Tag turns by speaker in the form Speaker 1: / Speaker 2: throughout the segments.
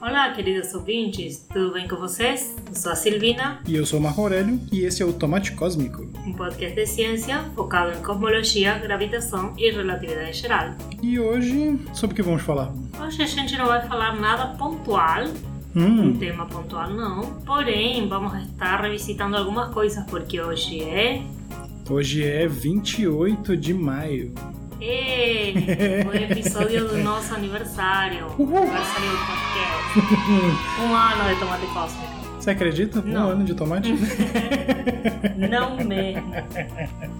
Speaker 1: Olá, queridos ouvintes, tudo bem com vocês? Eu sou a Silvina.
Speaker 2: E eu sou o Marco Aurélio, e esse é o Tomate Cósmico.
Speaker 1: Um podcast de ciência focado em cosmologia, gravitação e relatividade geral.
Speaker 2: E hoje, sobre o que vamos falar?
Speaker 1: Hoje a gente não vai falar nada pontual,
Speaker 2: hum.
Speaker 1: um tema pontual não, porém vamos estar revisitando algumas coisas, porque hoje é...
Speaker 2: Hoje é 28 de maio.
Speaker 1: E o episódio do nosso aniversário. Uhul. Aniversário do podcast. um ano de tomate cósmico.
Speaker 2: Você acredita?
Speaker 1: Não.
Speaker 2: Um ano de tomate?
Speaker 1: Não mesmo.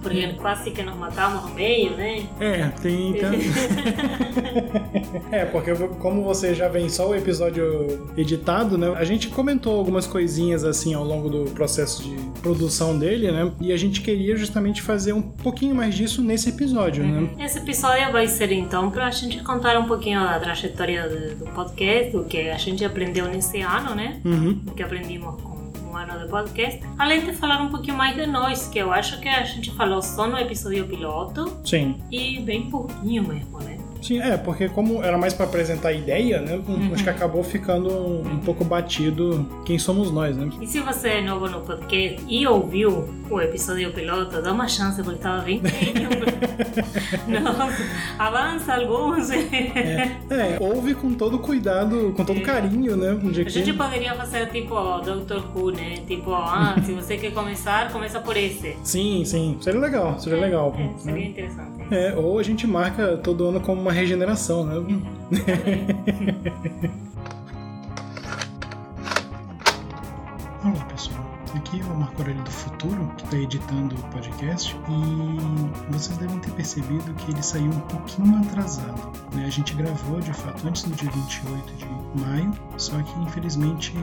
Speaker 1: Porque quase que nos matamos no meio, né?
Speaker 2: É, tem. é, porque como você já vem só o episódio editado, né? A gente comentou algumas coisinhas assim ao longo do processo de produção dele, né? E a gente queria justamente fazer um pouquinho mais disso nesse episódio, né?
Speaker 1: Esse episódio vai ser então pra gente contar um pouquinho da trajetória do, do podcast, do que a gente aprendeu nesse ano, né?
Speaker 2: Uhum.
Speaker 1: O que aprendimos com um ano de podcast, além de falar um pouquinho mais de nós, que eu acho que a gente falou só no episódio piloto
Speaker 2: Sim.
Speaker 1: e bem pouquinho mesmo, né?
Speaker 2: Sim, é, porque como era mais para apresentar a ideia, né?
Speaker 1: Uhum.
Speaker 2: Acho que acabou ficando um, um, pouco batido quem somos nós, né?
Speaker 1: E se você é novo no podcast e ouviu o episódio piloto, dá uma chance, porque estava bem Não, avança alguns.
Speaker 2: É, é, ouve com todo cuidado, com todo
Speaker 1: É.
Speaker 2: carinho, né? De
Speaker 1: A
Speaker 2: que-
Speaker 1: gente poderia fazer tipo Doctor Who, né? Tipo, ah, se você quer começar, começa por esse.
Speaker 2: Sim, sim. Seria legal, seria legal.
Speaker 1: É, seria
Speaker 2: né?
Speaker 1: interessante.
Speaker 2: É, ou a gente marca todo ano como uma regeneração, né? aqui é o Marco Aurélio do Futuro, que está editando o podcast, e vocês devem ter percebido que ele saiu um pouquinho atrasado. né? A gente gravou de fato antes do dia 28 de maio, só que infelizmente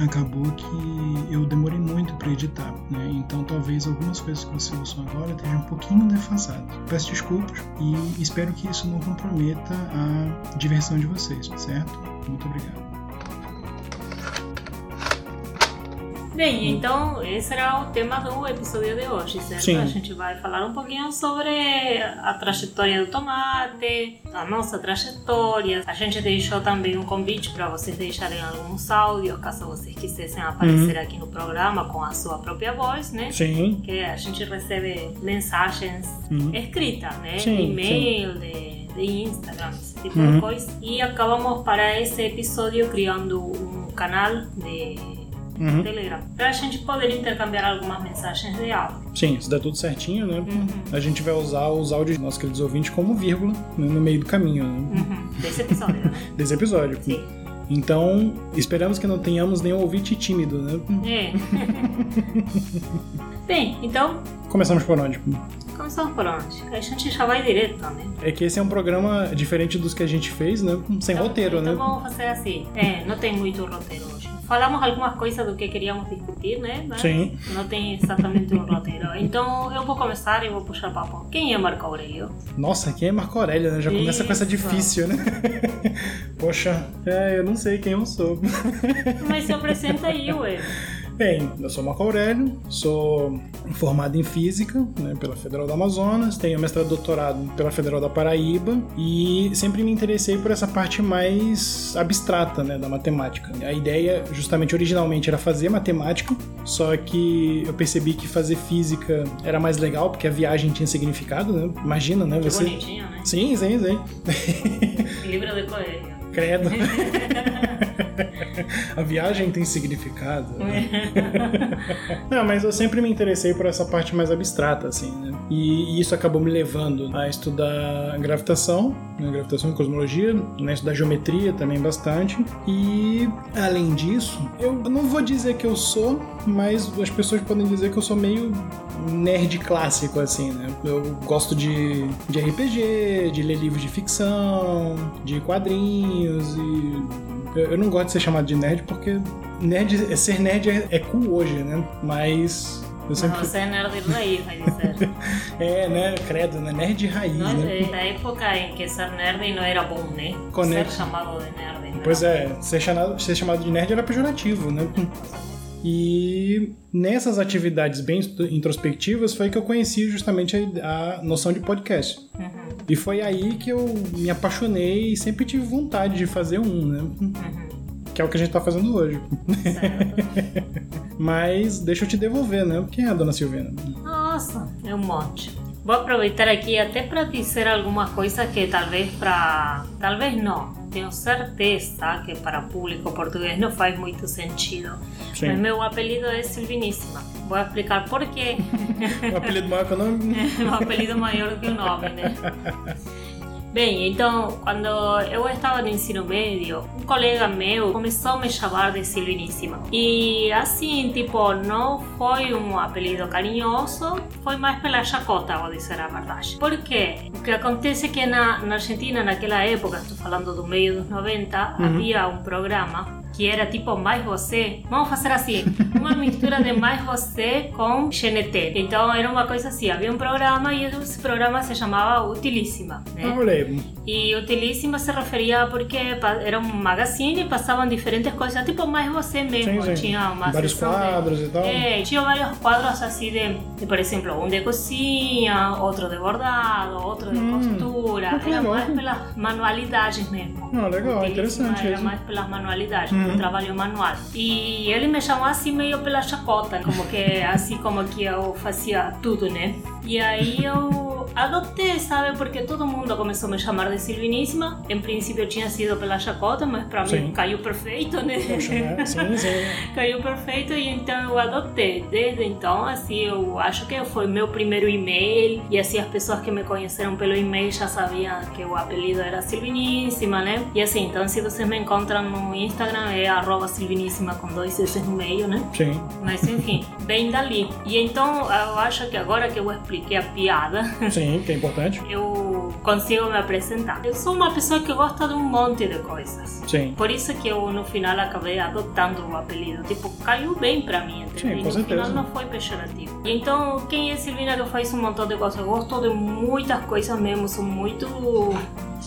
Speaker 2: acabou que eu demorei muito para editar, né? então talvez algumas coisas que vocês ouçam agora estejam um pouquinho defasadas. Peço desculpas e espero que isso não comprometa a diversão de vocês, certo? Muito obrigado.
Speaker 1: Bem, então esse era o tema do episódio de hoje, certo?
Speaker 2: Sim.
Speaker 1: A gente vai falar um pouquinho sobre a trajetória do tomate, a nossa trajetória. A gente deixou também um convite para vocês deixarem alguns áudios, caso vocês quisessem aparecer aqui no programa com a sua própria voz, né?
Speaker 2: Sim.
Speaker 1: Que a gente recebe mensagens
Speaker 2: Uhum.
Speaker 1: escritas, né?
Speaker 2: Sim,
Speaker 1: e-mail, de, de Instagram, esse tipo
Speaker 2: Uhum.
Speaker 1: de coisa. E acabamos para esse episódio criando um canal de
Speaker 2: Uhum.
Speaker 1: Telegram, para a gente poder intercambiar algumas mensagens de áudio.
Speaker 2: Sim, se der tudo certinho, né?
Speaker 1: Uhum.
Speaker 2: A gente vai usar os áudios dos nossos queridos ouvintes como vírgula né, no meio do caminho né,
Speaker 1: Uhum. Desse episódio, né?
Speaker 2: desse episódio.
Speaker 1: Sim.
Speaker 2: Então, esperamos que não tenhamos nenhum ouvinte tímido, né?
Speaker 1: É. Bem, então,
Speaker 2: Começamos por onde?
Speaker 1: começamos por onde? A gente já vai direto, né?
Speaker 2: É que esse é um programa diferente dos que a gente fez, né? Sem
Speaker 1: Então-
Speaker 2: roteiro,
Speaker 1: então
Speaker 2: né?
Speaker 1: vamos fazer assim. É, não tem muito roteiro hoje. Falamos algumas coisas do que queríamos discutir, né? Mas
Speaker 2: Sim.
Speaker 1: Não tem exatamente um roteiro. Então eu vou começar e vou puxar papo. Quem é Marco Aurélio?
Speaker 2: Nossa, quem é Marco Aurélio, né? Já começa com essa difícil, né? Poxa, é, eu não sei quem eu sou.
Speaker 1: Mas se apresenta aí, ué.
Speaker 2: Bem, eu sou Marco Aurélio, sou formado em Física né, pela Federal do Amazonas, tenho mestrado e doutorado pela Federal da Paraíba e sempre me interessei por essa parte mais abstrata né, da matemática. A ideia, justamente, originalmente era fazer matemática, só que eu percebi que fazer física era mais legal, porque a viagem tinha significado, né? Imagina, né?
Speaker 1: Que
Speaker 2: Você...
Speaker 1: bonitinho, né?
Speaker 2: Sim, sim, sim.
Speaker 1: Livro de.
Speaker 2: Credo. A viagem tem significado. né? Não, mas eu sempre me interessei por essa parte mais abstrata, assim, né? E isso acabou me levando a estudar gravitação, né? gravitação e cosmologia, né? estudar geometria também bastante. E, além disso, eu não vou dizer que eu sou, mas as pessoas podem dizer que eu sou meio nerd clássico, assim, né? Eu gosto de, de RPG, de ler livros de ficção, de quadrinhos e eu, eu não gosto de ser chamado de nerd porque nerd, ser nerd é, é cool hoje, né? Mas eu sempre.
Speaker 1: você é nerd raiz, vai dizer.
Speaker 2: É, né? Credo, né? Nerd raiz,
Speaker 1: Não,
Speaker 2: né?
Speaker 1: é, na época em que ser nerd não era bom, né?
Speaker 2: Conecta.
Speaker 1: Ser chamado de nerd. não
Speaker 2: Pois é, ser chamado, ser chamado de nerd era pejorativo, né? E nessas atividades bem introspectivas foi que eu conheci justamente a, a noção de podcast.
Speaker 1: Uhum,
Speaker 2: E foi aí que eu me apaixonei e sempre tive vontade de fazer um, né?
Speaker 1: uhum.
Speaker 2: Que é o que a gente tá fazendo hoje. Mas deixa eu te devolver, né? Quem é a dona Silvina?
Speaker 1: Nossa, é um monte. Vou aproveitar aqui até para dizer alguma coisa que talvez para. Talvez não. Tenho certeza que para público português não faz muito sentido. Sim. Mas meu apelido é Silviníssima. Vou explicar por quê.
Speaker 2: um apelido maior que o nome?
Speaker 1: um apelido maior que o nome, né? Bem, então, quando eu estava no ensino médio, um colega meu começou a me chamar de Silviníssima. E assim, tipo, não foi um apelido carinhoso, foi mais pela chacota, vou dizer a verdade. Por quê? O que acontece é que na, na Argentina, naquela época, estou falando do meio dos 90, uhum. havia um programa que era tipo Mais Você. Vamos fazer assim, uma mistura de Mais Você com GNT. Então era uma coisa assim, havia um programa e esse programa se chamava Utilíssima. Né?
Speaker 2: Eu lembro.
Speaker 1: E Utilíssima se referia porque era um magazine e passavam diferentes coisas, tipo Mais Você mesmo.
Speaker 2: Sim, sim. Tinha uma vários quadros
Speaker 1: de,
Speaker 2: e tal.
Speaker 1: É, tinha vários quadros assim de, de, por exemplo, um de cozinha, outro de bordado, outro de hum, costura. Era mais pelas manualidades mesmo.
Speaker 2: Ah, legal, interessante.
Speaker 1: Era isso. mais pelas manualidades. Uhum. trabalho manual. E ele me chamou assim meio pela chacota, como que assim como que eu fazia tudo, né? E aí eu adotei, sabe? Porque todo mundo começou a me chamar de Silviníssima. Em princípio tinha sido pela chacota, mas para mim caiu perfeito, né?
Speaker 2: Sim, sim.
Speaker 1: caiu perfeito e então eu adotei. Desde então, assim, eu acho que foi meu primeiro e-mail e assim as pessoas que me conheceram pelo e-mail já sabiam que o apelido era Silviníssima, né? E assim, então se vocês me encontram no Instagram é arroba Silviníssima com dois S no meio, né?
Speaker 2: Sim.
Speaker 1: Mas enfim, bem dali. E então eu acho que agora que eu expliquei a piada.
Speaker 2: Sim, que é importante.
Speaker 1: Eu consigo me apresentar. Eu sou uma pessoa que gosta de um monte de coisas.
Speaker 2: Sim.
Speaker 1: Por isso que eu no final acabei adotando o apelido. Tipo, caiu bem pra mim, entendeu?
Speaker 2: Sim, com
Speaker 1: no final não foi pejorativo. E então, quem é Silvina que faz um montão de coisas? Eu gosto de muitas coisas mesmo, sou muito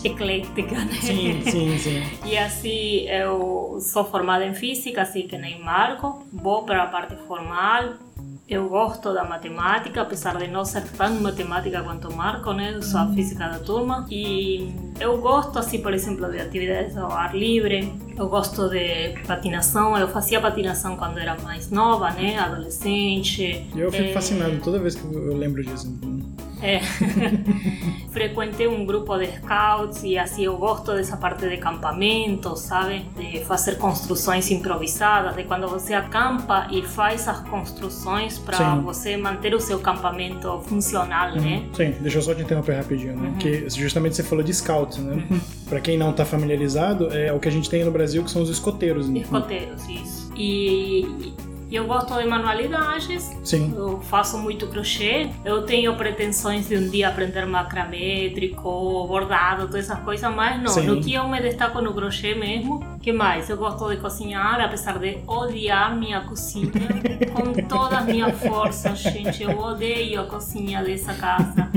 Speaker 1: eclética, né?
Speaker 2: Sim, sim, sim.
Speaker 1: E assim, eu sou formada em física, assim que nem Marco. Vou para a parte formal, eu gosto da matemática, apesar de não ser tão matemática quanto o Marco, né? Eu sou a física da turma. E eu gosto, assim, por exemplo, de atividades ao ar livre. Eu gosto de patinação. Eu fazia patinação quando era mais nova, né? Adolescente.
Speaker 2: Eu fico é... fascinado toda vez que eu lembro disso.
Speaker 1: É. Frequentei um grupo de scouts e assim eu gosto dessa parte de campamento, sabe? De fazer construções improvisadas, de quando você acampa e faz as construções para você manter o seu campamento funcional,
Speaker 2: uhum.
Speaker 1: né?
Speaker 2: Sim, deixa eu só te interromper rapidinho, né? Uhum. Que justamente você falou de scouts, né? Uhum. Para quem não está familiarizado, é o que a gente tem no Brasil que são os escoteiros.
Speaker 1: Né? Escoteiros, isso. E e eu gosto de manualidades.
Speaker 2: Sim.
Speaker 1: Eu faço muito crochê. Eu tenho pretensões de um dia aprender macramê, tricô, bordado, todas essas coisas, mas não. Sim. No que eu me destaco no crochê mesmo. que mais? Eu gosto de cozinhar, apesar de odiar minha cozinha com toda a minha força, gente. Eu odeio a cozinha dessa casa.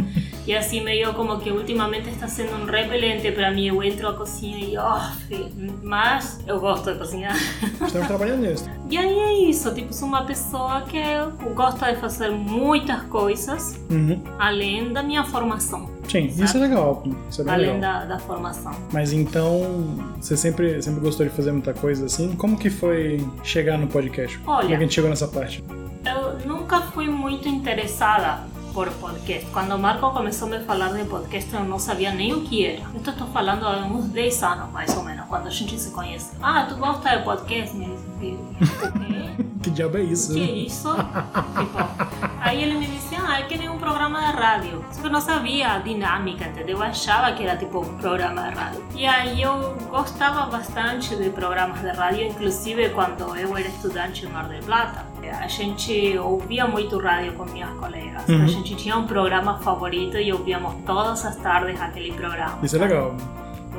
Speaker 1: E assim meio como que ultimamente está sendo um repelente para mim. Eu entro à cozinha e, oh, mas eu gosto de cozinhar.
Speaker 2: Estamos trabalhando nisso.
Speaker 1: E aí é isso, tipo, sou uma pessoa que gosta de fazer muitas coisas,
Speaker 2: uhum.
Speaker 1: além da minha formação.
Speaker 2: Sim, sabe? isso é legal. Isso é
Speaker 1: além
Speaker 2: legal.
Speaker 1: Da, da formação.
Speaker 2: Mas então, você sempre, sempre gostou de fazer muita coisa assim? Como que foi chegar no podcast?
Speaker 1: Olha,
Speaker 2: Como é que a gente chegou nessa parte?
Speaker 1: Eu nunca fui muito interessada por podcast. Quando Marco começou a me falar de podcast, eu não sabia nem o que era. Eu estou falando há uns 10 anos, mais ou menos, quando a gente se conhece. Ah, tu gosta de podcast?
Speaker 2: Que diabo é isso?
Speaker 1: Que isso? tipo, aí ele me disse, ah, é que nem um programa de rádio. Só que eu não sabia a dinâmica, entendeu? Eu achava que era tipo um programa de rádio. E aí eu gostava bastante de programas de rádio, inclusive quando eu era estudante em Mar del Plata. A gente ouvia muito rádio com minhas colegas. Uhum. A gente tinha um programa favorito e ouvíamos todas as tardes aquele programa.
Speaker 2: Isso é legal.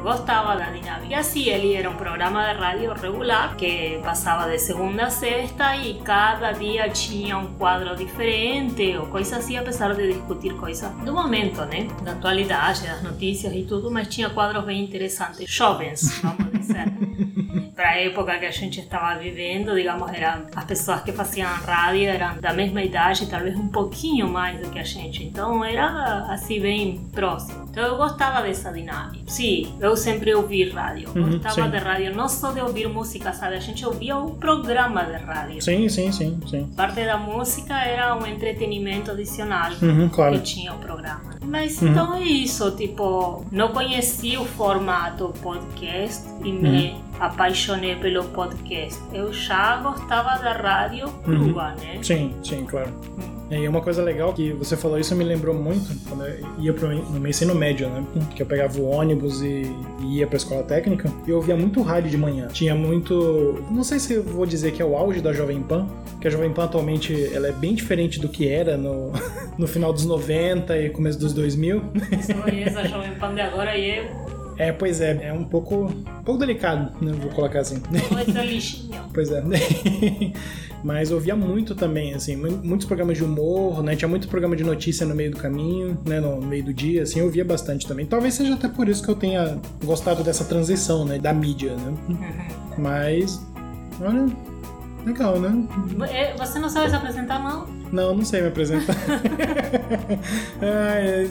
Speaker 1: Gostava da. E assim, ele era um programa de rádio regular que passava de segunda a sexta e cada dia tinha um quadro diferente ou coisa assim, apesar de discutir coisas do momento, né? Da atualidade, das notícias e tudo, mas tinha quadros bem interessantes. Jovens, vamos dizer. para a época que a gente estava vivendo, digamos, eram as pessoas que faziam rádio eram da mesma idade, talvez um pouquinho mais do que a gente. Então era assim bem próximo. Então eu gostava dessa dinâmica. Sim, eu sempre ouvi rádio.
Speaker 2: Uhum,
Speaker 1: gostava
Speaker 2: sim.
Speaker 1: de rádio, não só de ouvir música, sabe? A gente ouvia o programa de rádio.
Speaker 2: Sim, sim, sim, sim.
Speaker 1: Parte da música era um entretenimento adicional
Speaker 2: Uhum, claro.
Speaker 1: que tinha o programa. Mas então é isso, tipo, não conheci o formato podcast e me apaixonei pelo podcast. Eu já gostava da rádio crua, né?
Speaker 2: Sim, sim, claro. E uma coisa legal que você falou isso me lembrou muito quando eu ia pro, no meu ensino médio, né? Que eu pegava o ônibus e, ia pra escola técnica e eu ouvia muito rádio de manhã. Tinha muito. Não sei se eu vou dizer que é o auge da Jovem Pan, que a Jovem Pan atualmente ela é bem diferente do que era no, no final dos 90 e começo dos 2000.
Speaker 1: Só conheço a Jovem Pan de agora e eu
Speaker 2: É, pois é, é um pouco, um pouco delicado, né? Vou colocar assim.
Speaker 1: com esse lixinho.
Speaker 2: Pois é. Mas ouvia muito também, assim, mu- muitos programas de humor, né? Tinha muito programa de notícia no meio do caminho, né? No meio do dia, assim, eu ouvia bastante também. Talvez seja até por isso que eu tenha gostado dessa transição, né? Da mídia, né? Mas, olha, legal, né?
Speaker 1: É, Você não sabe se apresentar, não?
Speaker 2: Não, não sei me apresentar. ah, é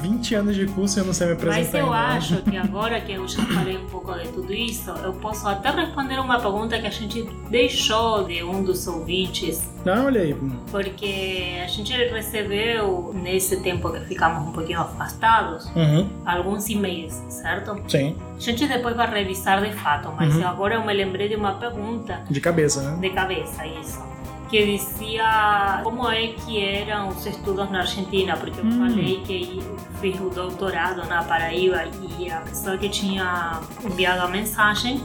Speaker 2: 20 anos de curso e eu não sei me apresentar.
Speaker 1: Mas eu
Speaker 2: ainda.
Speaker 1: acho que agora que eu já falei um pouco de tudo isso, eu posso até responder uma pergunta que a gente deixou de um dos ouvintes
Speaker 2: Não, olha aí.
Speaker 1: porque a gente recebeu, nesse tempo que ficamos um pouquinho afastados,
Speaker 2: Uhum,
Speaker 1: alguns e-mails, certo?
Speaker 2: sim,
Speaker 1: A gente depois vai revisar de fato, mas
Speaker 2: Uhum.
Speaker 1: agora eu me lembrei de uma pergunta
Speaker 2: de cabeça, né?
Speaker 1: de cabeça, isso. Que dizia como é que eram os estudos na Argentina, porque eu
Speaker 2: Hum.
Speaker 1: falei que fiz o doutorado na Paraíba e a pessoa que tinha enviado a mensagem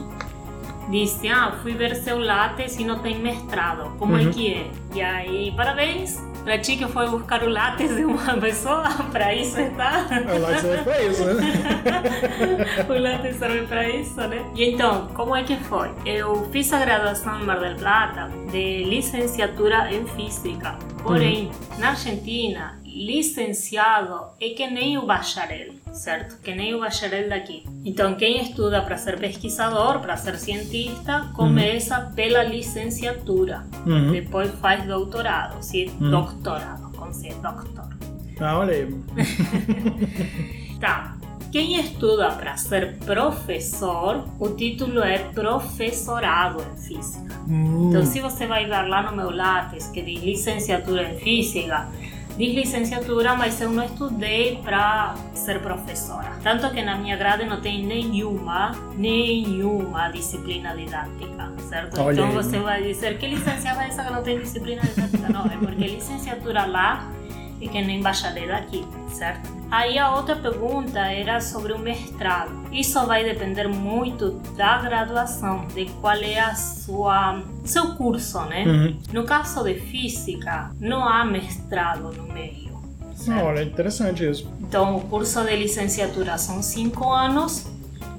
Speaker 1: disse: Ah, fui ver seu látex e não tem mestrado, como é que é? E aí, parabéns pra ti que foi buscar o látex de uma pessoa, pra isso
Speaker 2: lá que você vai pra isso, né?
Speaker 1: o látex serve para isso, né? E então, como é que foi? Eu fiz a graduação em Mar del Plata de licenciatura em física. Porém, na Argentina, licenciado é que nem o bacharel, certo? Que nem o bacharel daqui. Então, quem estuda para ser pesquisador, para ser cientista, começa pela licenciatura.
Speaker 2: Uhum.
Speaker 1: Depois faz doutorado, se
Speaker 2: Uhum.
Speaker 1: doutorado, como se é doctor.
Speaker 2: Ah, olha.
Speaker 1: Tá. Quem estuda para ser professor, o título é professorado em física.
Speaker 2: Hum,
Speaker 1: Então, se você vai ver lá no meu látex que diz licenciatura em física, diz licenciatura, mas eu não estudei para ser professora. Tanto que na minha grade não tem nenhuma, nenhuma disciplina didática, certo?
Speaker 2: Olha
Speaker 1: então
Speaker 2: aí.
Speaker 1: você vai dizer que licenciada é essa que não tem disciplina didática? Não, é porque licenciatura lá que nem bacharel aqui, certo? Aí a outra pergunta era sobre o mestrado. Isso vai depender muito da graduação, de qual é a sua seu curso, né?
Speaker 2: Uhum.
Speaker 1: No caso de física, não há mestrado no meio. Certo?
Speaker 2: olha, interessante isso.
Speaker 1: Então, o curso de licenciatura são cinco anos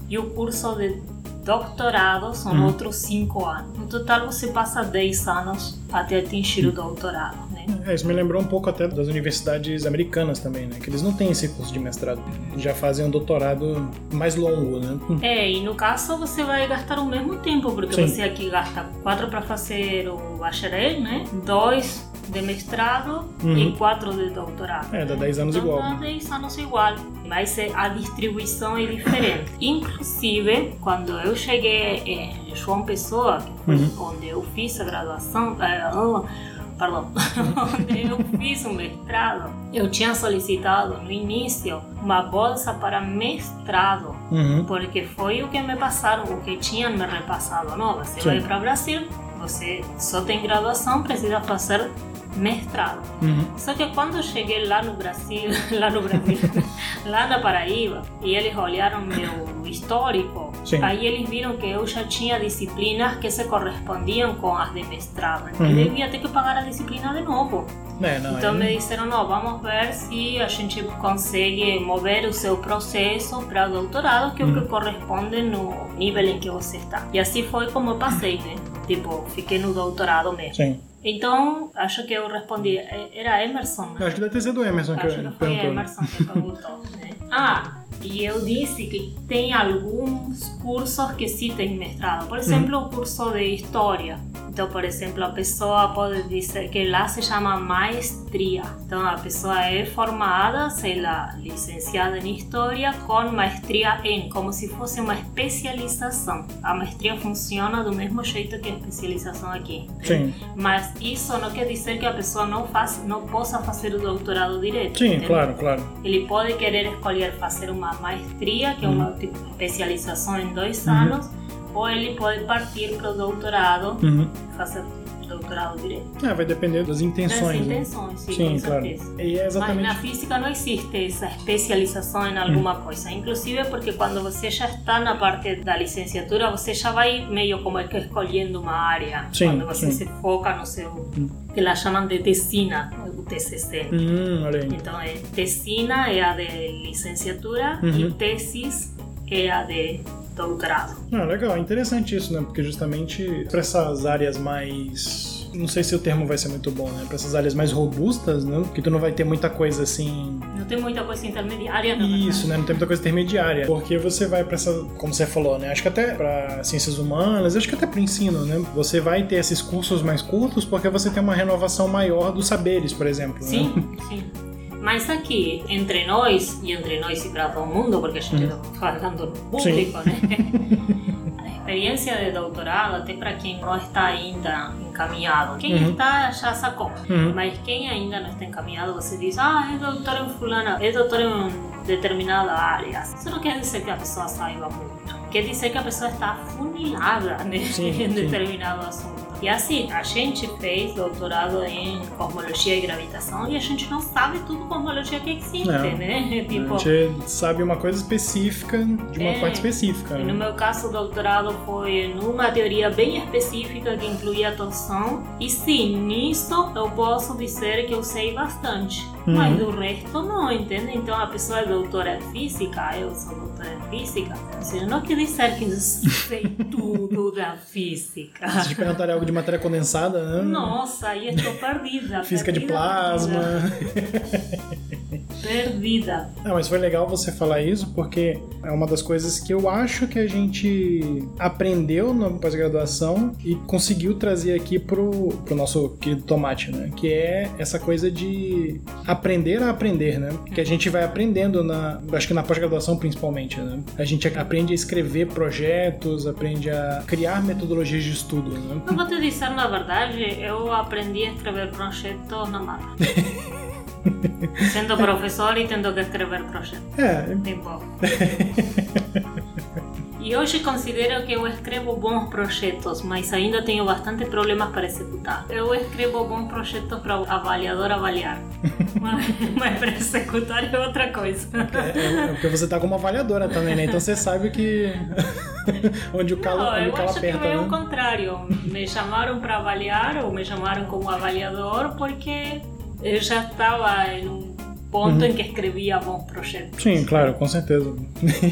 Speaker 1: e o curso de doutorado são
Speaker 2: Uhum.
Speaker 1: outros cinco anos. No total, você passa 10 anos até atingir o doutorado, né?
Speaker 2: É, isso me lembrou um pouco até das universidades americanas também, né? Que eles não têm esse curso de mestrado. Já fazem um doutorado mais longo, né?
Speaker 1: É, e no caso você vai gastar o mesmo tempo, porque
Speaker 2: Sim.
Speaker 1: você aqui gasta quatro para fazer o bacharel, né? Dois de mestrado
Speaker 2: Uhum.
Speaker 1: e quatro de doutorado.
Speaker 2: É, dá 10 anos
Speaker 1: então,
Speaker 2: igual.
Speaker 1: Dá 10 anos igual, mas é- a distribuição é diferente. Inclusive, quando eu cheguei em João Pessoa,
Speaker 2: Uhum.
Speaker 1: onde eu fiz a graduação, eh, perdão, onde eu fiz o mestrado, eu tinha solicitado no início uma bolsa para mestrado
Speaker 2: Uhum.
Speaker 1: porque foi o que me passaram, o que tinham me repassado. Não, você
Speaker 2: Sim.
Speaker 1: vai para o Brasil, você só tem graduação, precisa fazer mestrado.
Speaker 2: Uhum.
Speaker 1: Só que quando eu cheguei lá no Brasil, lá no Brasil, lá na Paraíba, e eles olharam meu histórico,
Speaker 2: Sim.
Speaker 1: aí eles viram que eu já tinha disciplinas que se correspondiam com as de mestrado. Então
Speaker 2: Uhum.
Speaker 1: eu ia ter que pagar a disciplina de novo.
Speaker 2: É, não,
Speaker 1: Então
Speaker 2: é-
Speaker 1: me disseram, não, vamos ver se a gente consegue mover o seu processo para doutorado, que é o
Speaker 2: Uhum.
Speaker 1: que corresponde no nível em que você está. E assim foi como eu passei, né? Tipo, fiquei no doutorado mesmo.
Speaker 2: Sim.
Speaker 1: Então, acho que eu respondi, é- era Emerson, né?
Speaker 2: Acho que deve ter sido Emerson que
Speaker 1: Acho que foi
Speaker 2: perguntou. né?
Speaker 1: Emerson que perguntou, né? Ah, E eu disse que tem alguns cursos que sim tem mestrado. Por exemplo, o curso de História. Então, por exemplo, a pessoa pode dizer que lá se chama maestria. Então, a pessoa é formada, sei lá, licenciada em História com maestria em, como se fosse uma especialização. A maestria funciona do mesmo jeito que a especialização aqui.
Speaker 2: Sim.
Speaker 1: Mas isso não quer dizer que a pessoa não, faz, não possa fazer o doutorado direto.
Speaker 2: Sim,
Speaker 1: entende?
Speaker 2: claro, claro.
Speaker 1: Ele pode querer escolher fazer uma maestria, que é uma tipo, especialização em dois anos, ou ele pode partir para o doutorado
Speaker 2: Uhum.
Speaker 1: fazer doutorado direto.
Speaker 2: É, vai depender das
Speaker 1: Das
Speaker 2: intenções. né?
Speaker 1: intenções, sim,
Speaker 2: Sim, claro. E é
Speaker 1: Mas
Speaker 2: exatamente.
Speaker 1: na física não existe essa especialização em alguma coisa. Inclusive porque quando você já está na parte da licenciatura, você já vai meio como é que escolhendo uma área.
Speaker 2: Sim,
Speaker 1: quando você
Speaker 2: sim.
Speaker 1: se foca no seu... que lá chamam de tesina, o TCC.
Speaker 2: Hum.
Speaker 1: Então, é, tesina é a de licenciatura
Speaker 2: Uhum.
Speaker 1: e tesis é a de doutorado.
Speaker 2: Ah, legal, interessante isso, né? Porque justamente para essas áreas mais. Não sei se o termo vai ser muito bom, né? Para essas áreas mais robustas, né? Que tu não vai ter muita coisa assim.
Speaker 1: Não tem muita coisa intermediária, não.
Speaker 2: Isso, né? Não tem muita coisa intermediária. Porque você vai para essa. Como você falou, né? Acho que até para ciências humanas, acho que até para ensino, né? Você vai ter esses cursos mais curtos porque você tem uma renovação maior dos saberes, por exemplo. Né?
Speaker 1: Sim, sim. Mas aqui, entre nós, e entre nós e para todo mundo, porque a gente está falando no público, né? A experiência de doutorado, até para quem não está ainda encaminhado, quem
Speaker 2: Uhum.
Speaker 1: está já sacou,
Speaker 2: Uhum.
Speaker 1: mas quem ainda não está encaminhado, você diz, ah, é doutor em fulana, é doutor em determinada área. Isso não quer dizer que a pessoa saiba muito. Quer dizer que a pessoa está afunilada né?
Speaker 2: Sim,
Speaker 1: em
Speaker 2: sim.
Speaker 1: determinado assunto. E assim, a gente fez doutorado em cosmologia e gravitação e a gente não sabe tudo cosmologia que existe,
Speaker 2: Não.
Speaker 1: né? Tipo,
Speaker 2: A gente sabe uma coisa específica de uma
Speaker 1: É.
Speaker 2: parte específica. Né?
Speaker 1: no meu caso, o doutorado foi numa teoria bem específica que incluía a torção. E sim, nisso eu posso dizer que eu sei bastante.
Speaker 2: Uhum.
Speaker 1: Mas do resto não, entende? Então a pessoa é doutora em física, eu sou doutora física. Isso não quer dizer que eu sei tudo da física.
Speaker 2: Se te perguntarem algo de matéria condensada, né?
Speaker 1: Nossa, aí estou perdida.
Speaker 2: Física de
Speaker 1: perdida,
Speaker 2: plasma.
Speaker 1: Perdida. Perdida.
Speaker 2: Ah, mas foi legal você falar isso porque é uma das coisas que eu acho que a gente aprendeu na pós-graduação e conseguiu trazer aqui pro, pro nosso querido tomate, né? Que é essa coisa de aprender a aprender, né? Que a gente vai aprendendo na, acho que na pós-graduação principalmente, né? A gente aprende a escrever projetos, aprende a criar metodologias de estudo, né?
Speaker 1: Eu vou te dizer, na verdade, eu aprendi a escrever projetos na marra. Sendo professor e tendo que escrever projetos.
Speaker 2: É,
Speaker 1: Tipo. E hoje considero que eu escrevo bons projetos, mas ainda tenho bastante problemas para executar. Eu escrevo bons projetos para o avaliador avaliar, mas, para executar é outra coisa.
Speaker 2: é, é porque você tá como avaliadora também, né? Então você sabe que onde o calo,
Speaker 1: Não,
Speaker 2: onde o
Speaker 1: eu
Speaker 2: calo
Speaker 1: acho que
Speaker 2: aperta,
Speaker 1: é o
Speaker 2: né?
Speaker 1: contrário. Me chamaram para avaliar ou me chamaram como avaliador porque eu já estava em um ponto em que escrevia bons projetos.
Speaker 2: Sim, claro, com certeza.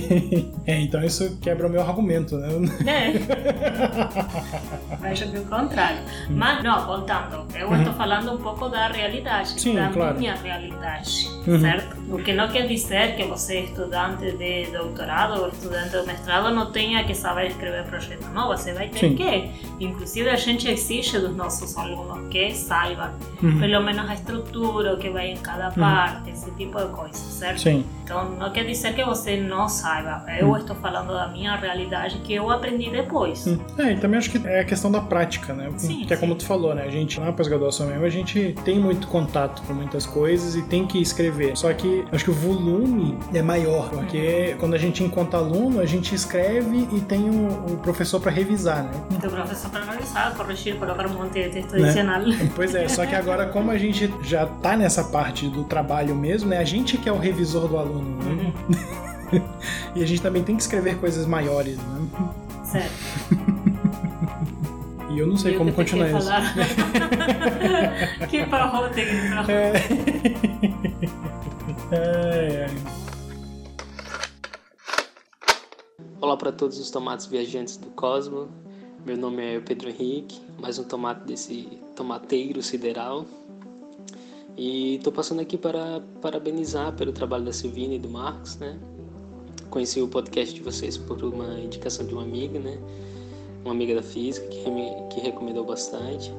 Speaker 2: é, então isso quebra o meu argumento, né?
Speaker 1: É. Vejo que o contrário. Mas, não, voltando, eu estou falando um pouco da realidade,
Speaker 2: Sim,
Speaker 1: da
Speaker 2: claro.
Speaker 1: minha realidade,
Speaker 2: Uhum.
Speaker 1: certo? O que não quer dizer que você, estudante de doutorado ou estudante de mestrado, não tenha que saber escrever projeto. Não, você vai ter
Speaker 2: Sim.
Speaker 1: que. Inclusive, a gente exige dos nossos alunos que saibam,
Speaker 2: Uhum.
Speaker 1: pelo menos a estrutura, o que vai em cada parte, esse tipo de coisa, certo?
Speaker 2: Sim,
Speaker 1: Então, não quer dizer que você não saiba. Eu
Speaker 2: Hum.
Speaker 1: estou falando da minha realidade que eu aprendi depois.
Speaker 2: É, e também acho que é a questão da prática, né?
Speaker 1: Sim,
Speaker 2: que é como tu falou, né? A gente, na pós-graduação mesmo, a gente tem muito contato com muitas coisas e tem que escrever. Só que acho que o volume é maior, porque quando a gente encontra aluno, a gente escreve e tem o, o professor para revisar, né?
Speaker 1: Então, o professor para analisar, corrigir, colocar um monte de texto
Speaker 2: Né?
Speaker 1: adicional.
Speaker 2: Pois é, só que agora, como a gente já tá nessa parte do trabalho mesmo, né? A gente que é o revisor do aluno, né? e a gente também tem que escrever coisas maiores, né?
Speaker 1: Certo.
Speaker 2: E eu não sei
Speaker 1: E o
Speaker 2: como continuar isso.
Speaker 1: que barro técnico.
Speaker 2: É.
Speaker 3: Olá para todos os tomates viajantes do Cosmo. Meu nome é Pedro Henrique, mais um tomate desse tomateiro sideral. E estou passando aqui para parabenizar pelo trabalho da Silvina e do Marcos, né? conheci o podcast de vocês por uma indicação de uma amiga, né? Uma amiga da física que, que recomendou bastante.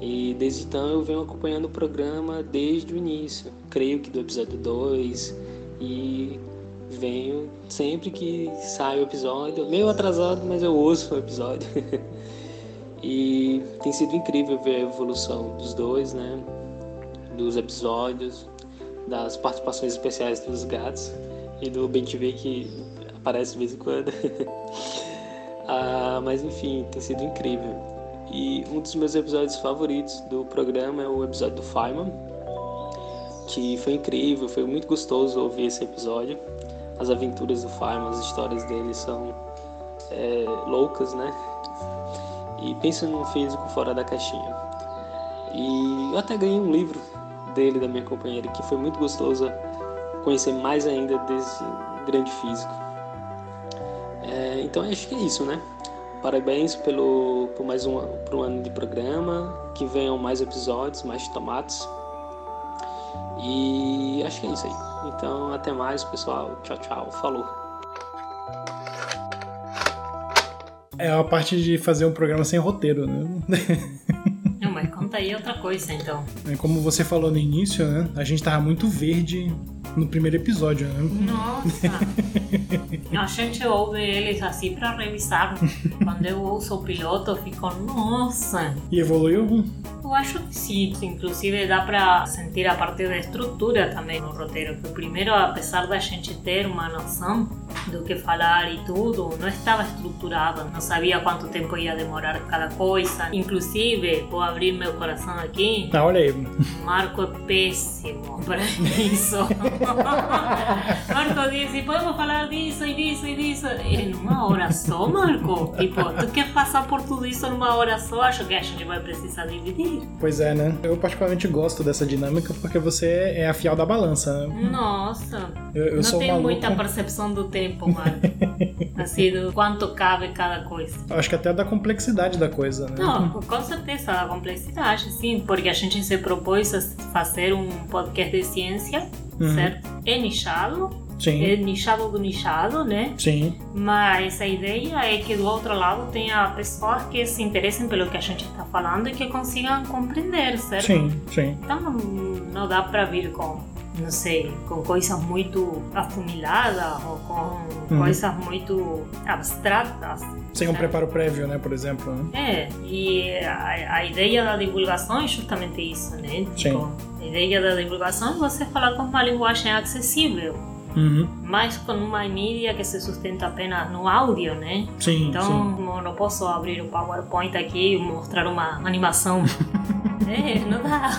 Speaker 3: E desde então eu venho acompanhando o programa desde o início, creio que do episódio 2, e venho sempre que sai o episódio, meio atrasado, mas eu ouço o episódio. e tem sido incrível ver a evolução dos dois, né? Dos episódios, das participações especiais dos gatos e do Ben TV que aparece de vez em quando. ah, mas enfim, tem sido incrível. E um dos meus episódios favoritos do programa é o episódio do Feynman, que foi incrível, foi muito gostoso ouvir esse episódio. As aventuras do Feynman, as histórias dele são é, loucas, né? E pensa num físico fora da caixinha. E eu até ganhei um livro dele, da minha companheira, que foi muito gostoso conhecer mais ainda desse grande físico. É, então acho que é isso, né? Parabéns pelo, por mais um, por um ano de programa. Que venham mais episódios, mais tomates. E acho que é isso aí. Então, até mais, pessoal. Tchau, tchau. Falou.
Speaker 2: É a parte de fazer um programa sem roteiro, né?
Speaker 1: Não, mas conta aí outra coisa, então.
Speaker 2: É, como você falou no início, né? A gente tava muito verde no primeiro episódio, né?
Speaker 1: Nossa! a gente ouve eles assim pra revisar. Quando eu ouço o piloto, eu fico, nossa!
Speaker 2: E evoluiu?
Speaker 1: Eu acho que sim, inclusive dá para sentir a parte da estrutura também no roteiro, que primeiro, apesar da gente ter uma noção do que falar e tudo, não estava estruturado, não sabia quanto tempo ia demorar cada coisa. Inclusive, vou abrir meu coração aqui.
Speaker 2: Ah, olha aí.
Speaker 1: Marco é péssimo para isso. Marco disse, podemos falar disso e disso e disso. Em uma hora só, Marco? Tipo, tu quer passar por tudo isso numa hora só? Acho que a gente vai precisar dividir.
Speaker 2: Pois é, né? Eu particularmente gosto dessa dinâmica porque você é a fiel da balança,
Speaker 1: né? Nossa!
Speaker 2: Eu, eu
Speaker 1: não tem
Speaker 2: maluco.
Speaker 1: muita percepção do tempo, mano. assim, do quanto cabe cada coisa.
Speaker 2: Acho que até da complexidade da coisa, né?
Speaker 1: Não, com certeza, a complexidade, sim, porque a gente se propôs a fazer um podcast de ciência,
Speaker 2: Uhum.
Speaker 1: certo? É nichado,
Speaker 2: Sim.
Speaker 1: é nichado do nichado, né?
Speaker 2: Sim.
Speaker 1: Mas a ideia é que do outro lado tenha pessoas que se interessem pelo que a gente está falando e que consigam compreender, certo?
Speaker 2: Sim, sim.
Speaker 1: Então não dá para vir com, não sei, com coisas muito afuniladas ou com
Speaker 2: Uhum.
Speaker 1: coisas muito abstratas.
Speaker 2: Sem um preparo prévio, né, por exemplo. né?
Speaker 1: É, e a, a ideia da divulgação é justamente isso, né? Tipo, a ideia da divulgação é você falar com uma linguagem acessível,
Speaker 2: Uhum.
Speaker 1: mas com uma mídia que se sustenta apenas no áudio, né?
Speaker 2: Sim,
Speaker 1: Então,
Speaker 2: sim.
Speaker 1: eu não posso abrir o PowerPoint aqui e mostrar uma animação. é, não dá.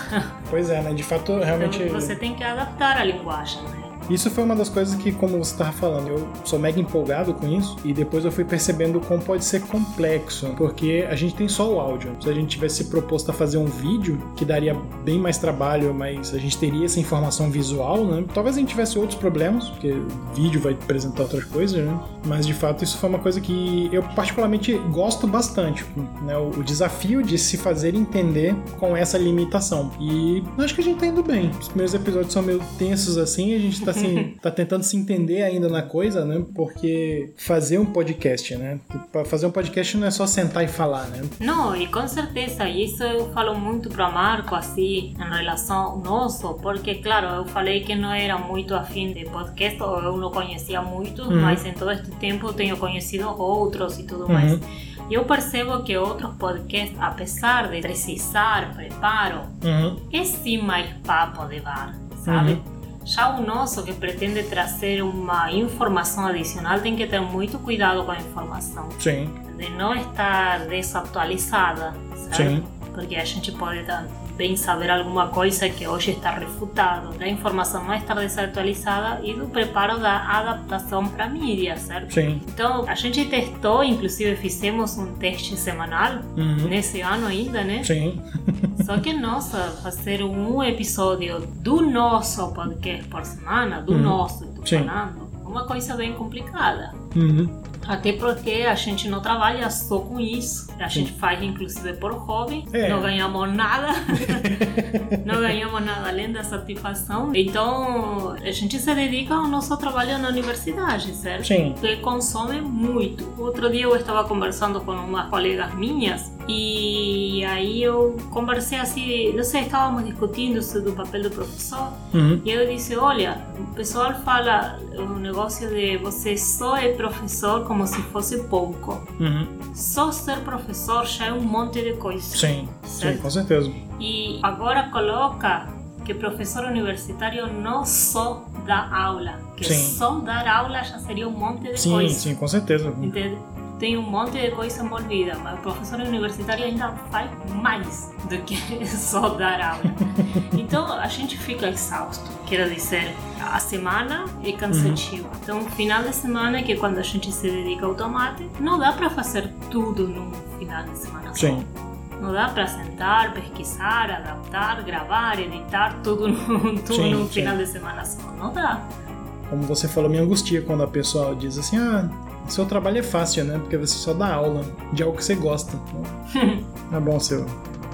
Speaker 2: Pois é, né? De fato, realmente.
Speaker 1: Então, você tem que adaptar a linguagem, né?
Speaker 2: Isso foi uma das coisas que, como você estava falando, eu sou mega empolgado com isso e depois eu fui percebendo como pode ser complexo, porque a gente tem só o áudio. Se a gente tivesse proposto a fazer um vídeo, que daria bem mais trabalho, mas a gente teria essa informação visual, né? Talvez a gente tivesse outros problemas, porque vídeo vai apresentar outras coisas, né? Mas de fato isso foi uma coisa que eu particularmente gosto bastante, né? O desafio de se fazer entender com essa limitação. E acho que a gente tá indo bem. Os primeiros episódios são meio tensos assim, a gente tá assim, tá tentando se entender ainda na coisa, né? Porque fazer um podcast, né? Pra fazer um podcast não é só sentar e falar, né?
Speaker 1: Não, e com certeza, isso eu falo muito para Marco, assim, em relação ao nosso, porque, claro, eu falei que não era muito afim de podcast, ou eu não conhecia muito,
Speaker 2: Uhum.
Speaker 1: mas em todo este tempo eu tenho conhecido outros e tudo mais. E eu percebo que outros podcasts, apesar de precisar preparo,
Speaker 2: Uhum.
Speaker 1: é sim mais papo de bar, sabe? Já o nosso, que pretende trazer uma informação adicional, tem que ter muito cuidado com a informação
Speaker 2: Sim,
Speaker 1: de não estar desatualizada, certo?
Speaker 2: Sim.
Speaker 1: Porque a gente pode também saber alguma coisa que hoje está refutado, da informação não estar desatualizada e do preparo da adaptação para a mídia, certo?
Speaker 2: sim.
Speaker 1: Então, a gente testou, inclusive fizemos um teste semanal
Speaker 2: Uhum.
Speaker 1: nesse ano ainda, né?
Speaker 2: Sim.
Speaker 1: Só que, nossa, fazer um episódio do nosso podcast por semana, do
Speaker 2: Uhum.
Speaker 1: nosso,
Speaker 2: Sim.
Speaker 1: falando, é uma coisa bem complicada.
Speaker 2: Uhum.
Speaker 1: Até porque a gente não trabalha só com isso. A gente faz inclusive por hobby.
Speaker 2: É.
Speaker 1: Não ganhamos nada. não ganhamos nada além da satisfação. Então a gente se dedica ao nosso trabalho na universidade, certo?
Speaker 2: Sim.
Speaker 1: Que consome muito. Outro dia eu estava conversando com umas colegas minhas e aí eu conversei assim, não sei, estávamos discutindo sobre o papel do professor.
Speaker 2: Uhum.
Speaker 1: E eu disse, olha, o pessoal fala o negócio de você só é professor como se fosse pouco.
Speaker 2: Uhum.
Speaker 1: Só ser professor já é um monte de coisa.
Speaker 2: Sim, sim, com certeza.
Speaker 1: E agora coloca que professor universitário não só dá aula, que
Speaker 2: Sim.
Speaker 1: só dar aula já seria um monte de
Speaker 2: Sim,
Speaker 1: coisa.
Speaker 2: sim, com certeza.
Speaker 1: Entende? Tem um monte de coisa envolvida, mas o professor universitário ainda faz mais do que só dar aula. Então a gente fica exausto. Quero dizer, a semana é cansativa. Então, final de semana, que é quando a gente se dedica ao tomate, não dá para fazer tudo num final de semana só.
Speaker 2: Sim.
Speaker 1: Não dá para sentar, pesquisar, adaptar, gravar, editar tudo num, tudo
Speaker 2: Sim,
Speaker 1: num
Speaker 2: sim.
Speaker 1: final de semana só. Não dá.
Speaker 2: Como você falou, me angustia quando a pessoa diz assim: ah, seu trabalho é fácil, né? Porque você só dá aula de algo que você gosta. Não é bom ser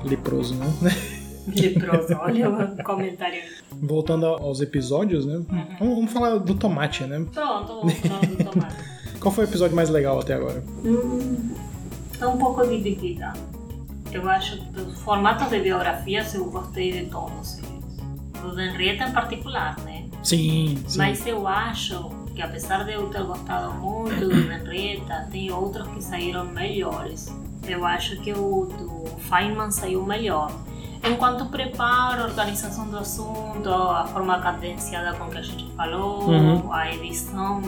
Speaker 2: leproso, né?
Speaker 1: Leproso, olha o comentário.
Speaker 2: Voltando aos episódios, né? Vamos, vamos falar do tomate, né?
Speaker 1: Pronto, vamos falar do tomate.
Speaker 2: Qual foi o episódio mais legal até agora?
Speaker 1: Hum, Estou um pouco dividida. Eu acho que dos formatos de biografias eu gostei de todos eles. O da Henrietta em particular, né?
Speaker 2: Sim, sim.
Speaker 1: Mas eu acho que apesar de eu ter gostado muito do Henrietta, tem outros que saíram melhores. Eu acho que o do Feynman saiu melhor. Enquanto preparo, organização do assunto, a forma cadenciada com que a gente falou,
Speaker 2: Uhum.
Speaker 1: a edição,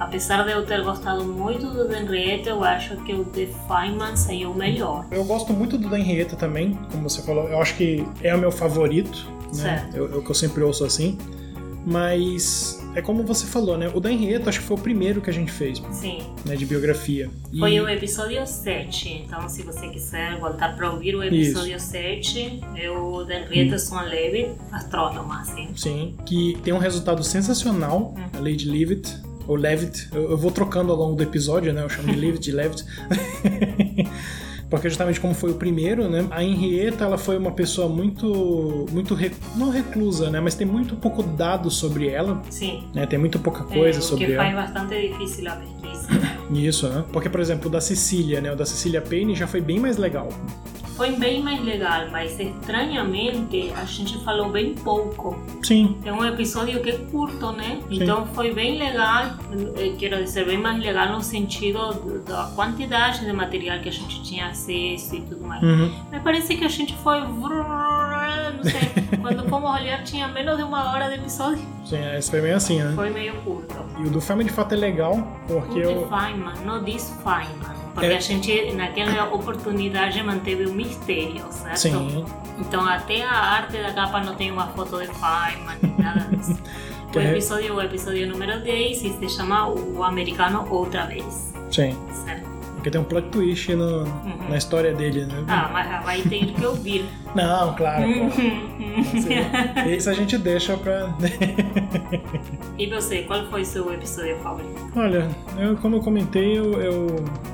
Speaker 1: apesar de eu ter gostado muito do Henrietta, eu acho que o de Feynman saiu melhor.
Speaker 2: Eu gosto muito do Henrietta também, como você falou. Eu acho que é o meu favorito, né?
Speaker 1: Certo.
Speaker 2: Eu, eu que eu sempre ouço assim. Mas é como você falou, né? O da Henrietta acho que foi o primeiro que a gente fez,
Speaker 1: Sim.
Speaker 2: né? De biografia. E-
Speaker 1: Foi o episódio 7, então se você quiser voltar para ouvir o episódio 7, eu da Henrietta Swan Leavitt, astrônoma, assim.
Speaker 2: Sim, que tem um resultado sensacional,
Speaker 1: Uhum.
Speaker 2: a Lady Leavitt, ou Levitt, eu, eu vou trocando ao longo do episódio, né? Eu chamo de Leavitt, de Levitt. Porque justamente como foi o primeiro, né? A Henrietta, ela foi uma pessoa muito, muito re- não reclusa, né? Mas tem muito pouco dado sobre ela,
Speaker 1: Sim.
Speaker 2: né? Tem muito pouca coisa
Speaker 1: é, o
Speaker 2: sobre
Speaker 1: que
Speaker 2: ela.
Speaker 1: faz bastante difícil a pesquisa.
Speaker 2: Isso, né? Porque, por exemplo, o da Cecília, né? O da Cecília Payne já foi bem mais legal.
Speaker 1: Foi bem mais legal, mas estranhamente a gente falou bem pouco.
Speaker 2: Sim,
Speaker 1: É um episódio que é curto, né?
Speaker 2: Sim.
Speaker 1: Então foi bem legal, eh, quero dizer, bem mais legal no sentido do- da quantidade de material que a gente tinha acesso e tudo mais.
Speaker 2: uhum.
Speaker 1: Me parece que a gente foi. Não sei, quando fomos olhar tinha menos de uma hora de episódio.
Speaker 2: Sim, esse foi meio assim, né?
Speaker 1: Foi meio curto.
Speaker 2: E o do Fama de fato é legal, porque
Speaker 1: O
Speaker 2: eu.
Speaker 1: de Feynman, não diz Feynman. Porque
Speaker 2: É.
Speaker 1: a gente, naquela oportunidade, manteve o mistério, certo?
Speaker 2: Sim,
Speaker 1: Então, até a arte da capa não tem uma foto de Feynman, nada disso. O episódio, o episódio número 10 e se chama O Americano Outra Vez,
Speaker 2: sim.
Speaker 1: certo?
Speaker 2: Porque tem um plot twist no, na história dele, né?
Speaker 1: Uhum. Ah, mas vai ter que ouvir.
Speaker 2: Não, claro.
Speaker 1: Uhum.
Speaker 2: claro. Isso a gente deixa pra.
Speaker 1: e você, qual foi seu episódio favorito?
Speaker 2: Olha, eu, como eu comentei, eu, eu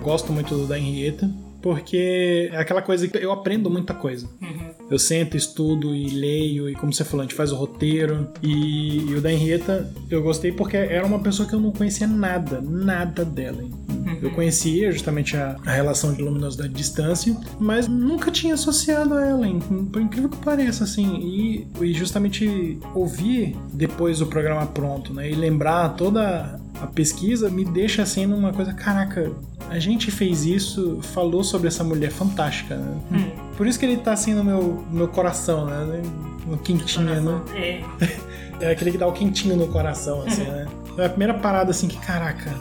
Speaker 2: gosto muito do da Henrietta, porque é aquela coisa que eu aprendo muita coisa.
Speaker 1: Uhum.
Speaker 2: Eu sento, estudo e leio, e como você falou, a gente faz o roteiro. E, e o da Henrietta eu gostei porque era uma pessoa que eu não conhecia nada, nada dela. Eu conhecia justamente a, a relação de luminosidade e distância, mas nunca tinha associado a ela, por incrível que pareça, assim. E, e justamente ouvir depois o programa pronto, né? E lembrar toda a pesquisa me deixa assim numa coisa, caraca, a gente fez isso, falou sobre essa mulher fantástica, né?
Speaker 1: Hum.
Speaker 2: Por isso que ele tá assim no meu, no meu coração, né? No quentinho, né?
Speaker 1: É.
Speaker 2: É aquele que dá o quentinho no coração, assim, né? É a primeira parada, assim, que, caraca,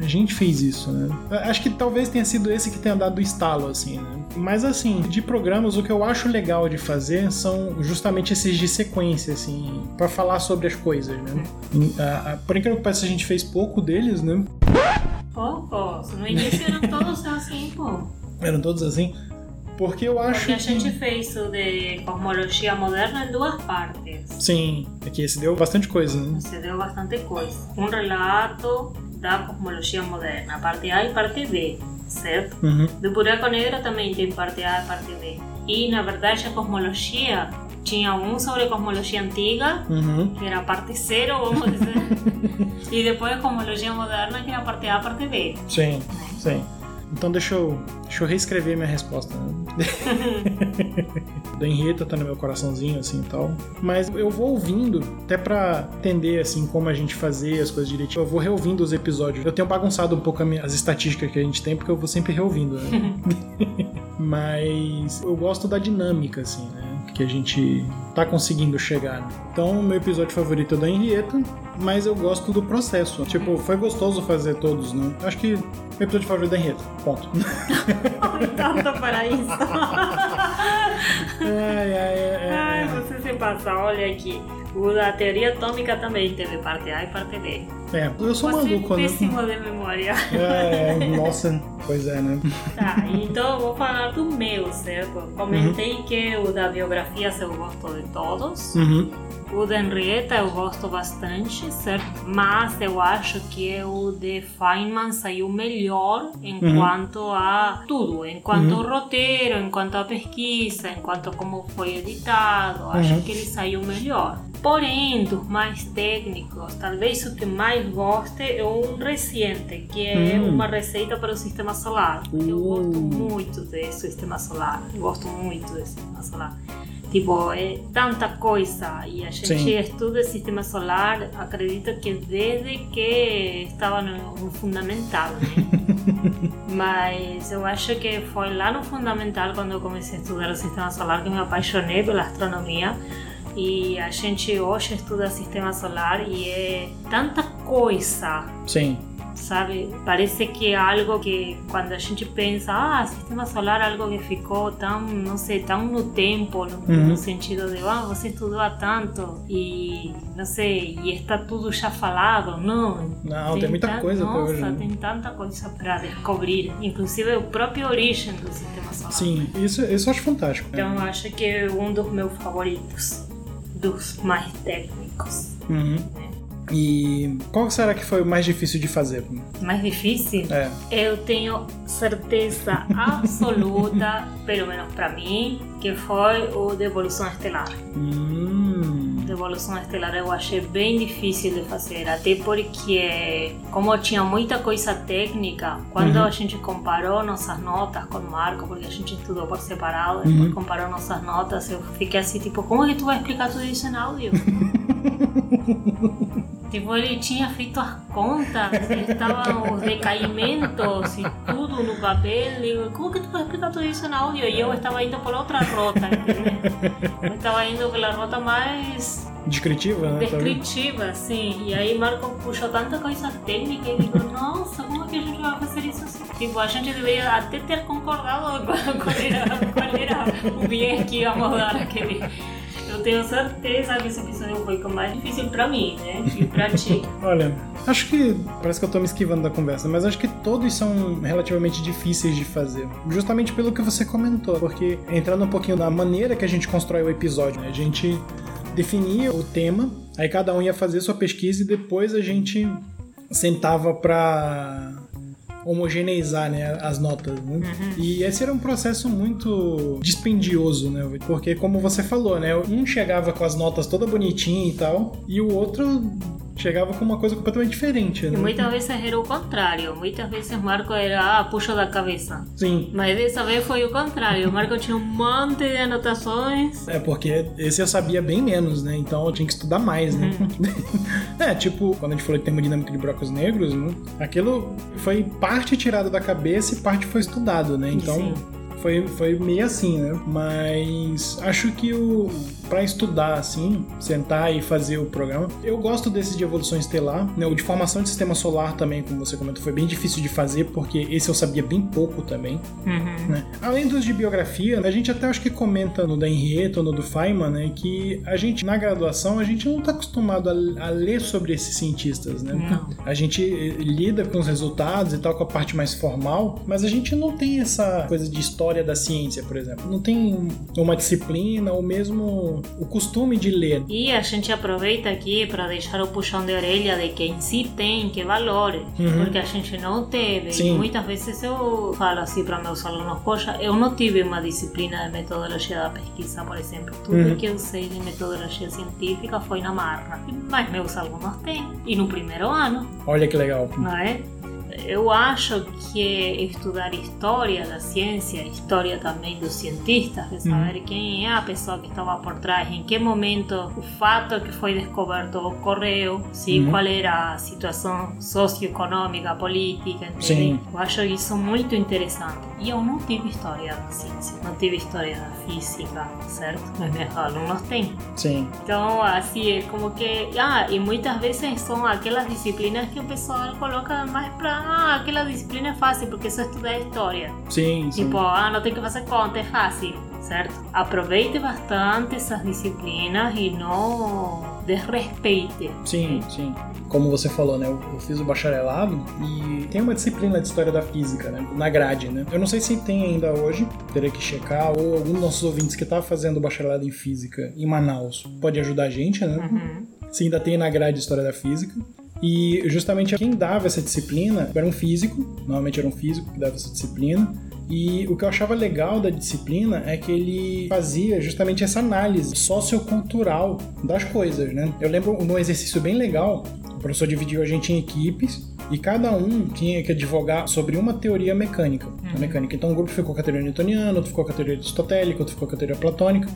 Speaker 2: a gente fez isso, né? Acho que talvez tenha sido esse que tenha dado o estalo, assim, né? Mas, assim, de programas, o que eu acho legal de fazer são justamente esses de sequência, assim, pra falar sobre as coisas, né? E, a- a- por incrível que pareça, a gente fez pouco deles, né?
Speaker 1: Poucos. No início eram todos assim, pô.
Speaker 2: Eram todos assim. Porque eu acho
Speaker 1: Porque a
Speaker 2: que...
Speaker 1: gente fez o de cosmologia moderna em duas partes.
Speaker 2: Sim, aqui esse deu bastante coisa, né?
Speaker 1: Você deu bastante coisa. Um relato da cosmologia moderna, parte A e parte B, certo?
Speaker 2: Uhum.
Speaker 1: Do buraco negro também tem parte A e parte B. E na verdade a cosmologia tinha um sobre cosmologia antiga,
Speaker 2: Uhum.
Speaker 1: que era a parte zero, vamos dizer, e depois a cosmologia moderna, que era a parte A e a parte B.
Speaker 2: Sim, sim. Então deixa eu, deixa eu reescrever minha resposta. Né? Do Henrietta tá no meu coraçãozinho, assim, e tal. Mas eu vou ouvindo, até pra entender, assim, como a gente fazer as coisas direitinho. Eu vou reouvindo os episódios. Eu tenho bagunçado um pouco minha- as estatísticas que a gente tem, porque eu vou sempre reouvindo, né? Mas eu gosto da dinâmica, assim, né? Que a gente tá conseguindo chegar. Então, meu episódio favorito é da Henrietta, mas eu gosto do processo. Tipo, foi gostoso fazer todos, né? Acho que meu episódio favorito é da Henrietta. Ponto.
Speaker 1: Tanto para isso.
Speaker 2: Ai, ai, ai,
Speaker 1: Ai, você se passa, olha aqui. O da teoria atômica também teve parte A e parte B.
Speaker 2: É, eu sou
Speaker 1: Você é
Speaker 2: maluco, né?
Speaker 1: péssimo de memória.
Speaker 2: É, nossa, pois é, né?
Speaker 1: Tá, então eu vou falar do meu, certo? Comentei que o da biografia eu gosto de todos.
Speaker 2: Uhum.
Speaker 1: O da Henrietta eu gosto bastante, certo? Mas eu acho que o de Feynman saiu melhor enquanto a tudo, enquanto
Speaker 2: Uhum.
Speaker 1: roteiro, enquanto a pesquisa, enquanto como foi editado. Acho
Speaker 2: Uhum.
Speaker 1: que ele saiu melhor. Porém, dos mais técnicos, talvez o que mais goste é um recente, que é
Speaker 2: Hum.
Speaker 1: uma receita para o sistema solar. Eu gosto
Speaker 2: Uh.
Speaker 1: muito do sistema solar. Gosto muito do sistema solar. Tipo, é tanta coisa e a gente
Speaker 2: Sim.
Speaker 1: estuda o sistema solar, acredito que desde que estava no, no fundamental, né? Mas eu acho que foi lá no fundamental quando eu comecei a estudar o sistema solar que me apaixonei pela astronomia. E a gente hoje estuda sistema solar e é tanta coisa
Speaker 2: Sim.
Speaker 1: Sabe? Parece que é algo que quando a gente pensa, ah, sistema solar é algo que ficou tão, não sei, tão no tempo, no,
Speaker 2: Uhum.
Speaker 1: no sentido de, ah, você estudou há tanto e, não sei, e está tudo já falado. Não.
Speaker 2: Não, tem muita
Speaker 1: tan-
Speaker 2: coisa pra
Speaker 1: Nossa,
Speaker 2: hoje, né?
Speaker 1: tem tanta coisa para descobrir, inclusive a própria origem do sistema solar.
Speaker 2: Sim, isso, isso eu acho fantástico.
Speaker 1: Então, eu acho que é um dos meus favoritos, dos mais técnicos.
Speaker 2: Uhum. E qual será que foi o mais difícil de fazer?
Speaker 1: Mais difícil?
Speaker 2: É.
Speaker 1: Eu tenho certeza absoluta, pelo menos para mim, que foi o de evolução estelar.
Speaker 2: Hum.
Speaker 1: De evolução estelar eu achei bem difícil de fazer, até porque, como tinha muita coisa técnica, quando
Speaker 2: Uhum.
Speaker 1: a gente comparou nossas notas com o Marco, porque a gente estudou por separado,
Speaker 2: Uhum.
Speaker 1: depois comparou nossas notas, eu fiquei assim, tipo, como é que tu vai explicar tudo isso em áudio? Tipo, ele tinha feito as contas, estavam os decaimentos e tudo no papel. E como que tu vai explicar tudo isso em áudio? E eu estava indo por outra rota, entendeu? Eu estava indo pela rota mais
Speaker 2: Descritiva, né?
Speaker 1: descritiva, assim. E aí Marco puxou tanta coisa técnica e digo, nossa, como é que a gente vai fazer isso assim? Tipo, a gente deveria até ter concordado qual era, qual era o bem que íamos dar aquele. Eu tenho certeza que esse episódio foi o mais difícil pra mim, né? E pra ti.
Speaker 2: Olha, acho que. Parece que eu tô me esquivando da conversa, mas acho que todos são relativamente difíceis de fazer. Justamente pelo que você comentou. Porque entrando um pouquinho na maneira que a gente constrói o episódio, né? a gente definia o tema, aí cada um ia fazer sua pesquisa e depois a gente sentava pra homogeneizar né, as notas. Né? E esse era um processo muito dispendioso, né? Porque, como você falou, né? Um chegava com as notas toda bonitinha e tal, e o outro chegava com uma coisa completamente diferente.
Speaker 1: E
Speaker 2: Né?
Speaker 1: muitas vezes era o contrário. Muitas vezes Marco era, ah, puxo da cabeça.
Speaker 2: Sim.
Speaker 1: Mas dessa vez foi o contrário. O Marco tinha um monte de anotações.
Speaker 2: É porque esse eu sabia bem menos, né? Então eu tinha que estudar mais, né? é, tipo, quando a gente falou de termodinâmica de buracos negros, né? aquilo foi parte tirada da cabeça e parte foi estudado, né? Então
Speaker 1: Sim.
Speaker 2: Foi, foi meio assim, né? Mas acho que o para estudar assim, sentar e fazer o programa, eu gosto desse de evolução estelar, né? O de formação de sistema solar também, como você comentou, foi bem difícil de fazer porque esse eu sabia bem pouco também.
Speaker 1: Uhum.
Speaker 2: né? Além dos de biografia, a gente até acho que comenta no da Henrietta ou no do Feynman, né, que a gente, na graduação, a gente não está acostumado a, a ler sobre esses cientistas, né?
Speaker 1: Não.
Speaker 2: A gente eh, lida com os resultados e tal, com a parte mais formal, mas a gente não tem essa coisa de história história da ciência, por exemplo. Não tem uma disciplina ou mesmo o costume de ler.
Speaker 1: E a gente aproveita aqui para deixar o puxão de orelha de quem sim tem, que valore, uhum. porque a gente não teve. Sim. Muitas vezes eu falo assim para meus alunos, poxa, eu não tive uma disciplina de metodologia da pesquisa, por exemplo. Tudo uhum. que eu sei de metodologia científica foi na marra. Mas meus alunos têm. E no primeiro ano.
Speaker 2: Olha que legal.
Speaker 1: Não é? Eu acho que estudar história da ciência, história também dos cientistas, de saber quem é a pessoa que estava por trás, em que momento o fato que foi descoberto ocorreu, sim, uhum. qual era a situação socioeconômica, política, entende? Sim. Eu acho isso muito interessante. E eu não tive história da ciência, não tive história da física, certo? Mas meus alunos têm.
Speaker 2: Sim.
Speaker 1: Então, assim, é como que. Ah, e muitas vezes são aquelas disciplinas que o pessoal coloca mais para ah, aquela disciplina é fácil porque só estudar história.
Speaker 2: Sim,
Speaker 1: sim. Tipo, ah, não tem que fazer conta, é fácil, certo? Aproveite bastante essas disciplinas e não desrespeite.
Speaker 2: Sim, sim. Como você falou, né? Eu fiz o bacharelado e tem uma disciplina de história da física, né? Na grade, né? Eu não sei se tem ainda hoje, teria que checar, ou algum dos nossos ouvintes que está fazendo bacharelado em física em Manaus pode ajudar a gente, né? Uhum. Se ainda tem na grade História da Física. E justamente quem dava essa disciplina era um físico, normalmente era um físico que dava essa disciplina. E o que eu achava legal da disciplina é que ele fazia justamente essa análise sociocultural das coisas, né? Eu lembro num exercício bem legal, o professor dividiu a gente em equipes e cada um tinha que advogar sobre uma teoria mecânica. Uhum. mecânica. Então um grupo ficou com a teoria newtoniana, outro ficou com a teoria aristotélica, outro ficou com a teoria platônica.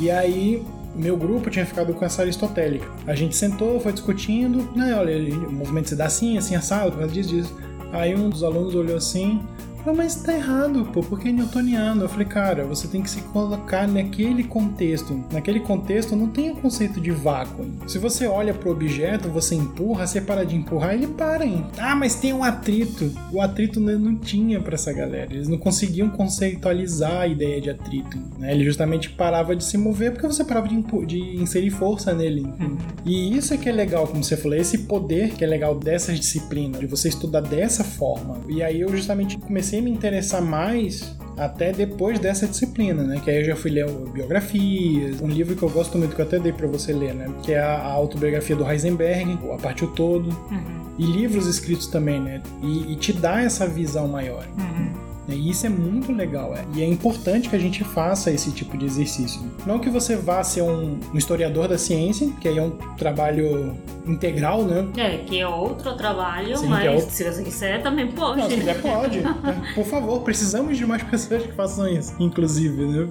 Speaker 2: E aí meu grupo tinha ficado com essa aristotélica. A gente sentou, foi discutindo, né, olha, o movimento se dá assim, assim, assado, por causa disso, disso. Aí um dos alunos olhou assim, Falei, mas tá errado, pô, porque é newtoniano. Eu falei, cara, você tem que se colocar naquele contexto. Naquele contexto não tem o conceito de vácuo. Se você olha pro objeto, você empurra, você para de empurrar, ele para, hein? Ah, mas tem um atrito. O atrito não tinha para essa galera. Eles não conseguiam conceitualizar a ideia de atrito. Né? Ele justamente parava de se mover porque você parava de, de inserir força nele. Uhum. E isso é que é legal, como você falou, esse poder que é legal dessas disciplinas, de você estudar dessa forma. E aí eu justamente comecei comecei a me interessar mais até depois dessa disciplina, né? Que aí eu já fui ler biografias, um livro que eu gosto muito, que eu até dei para você ler, né? Que é a autobiografia do Heisenberg, A Parte o Todo. Uhum. E livros escritos também, né? E, e, te dá essa visão maior. Uhum. E isso é muito legal, é. E é importante que a gente faça esse tipo de exercício. Não que você vá ser um, um historiador da ciência, que aí é um trabalho integral, né?
Speaker 1: É, que é outro trabalho, Sim, é mas é outro... se você quiser também pode.
Speaker 2: Não, se quiser pode. Por favor, precisamos de mais pessoas que façam isso, inclusive, né?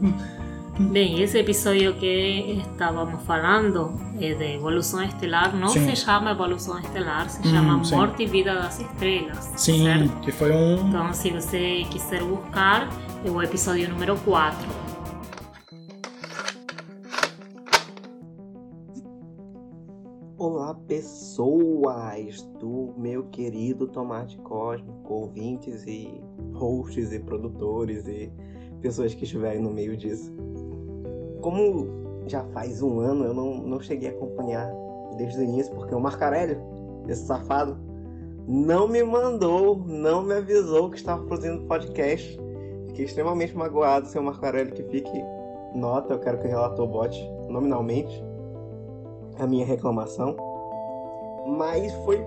Speaker 1: Bem, esse episódio que estávamos falando é de evolução estelar não sim. se chama evolução estelar, se hum, chama sim. Morte e Vida das Estrelas.
Speaker 2: Sim, certo? que foi um.
Speaker 1: Então, se você quiser buscar, é o episódio número 4.
Speaker 4: Olá, pessoas do meu querido Tomate Cósmico, ouvintes e hosts e produtores e pessoas que estiverem no meio disso. Como já faz um ano, eu não, não cheguei a acompanhar desde o início, porque o Marcarelli, esse safado, não me mandou, não me avisou que estava produzindo podcast. Fiquei extremamente magoado, seu Marcarelli, que fique nota, eu quero que o relator bote nominalmente a minha reclamação. Mas foi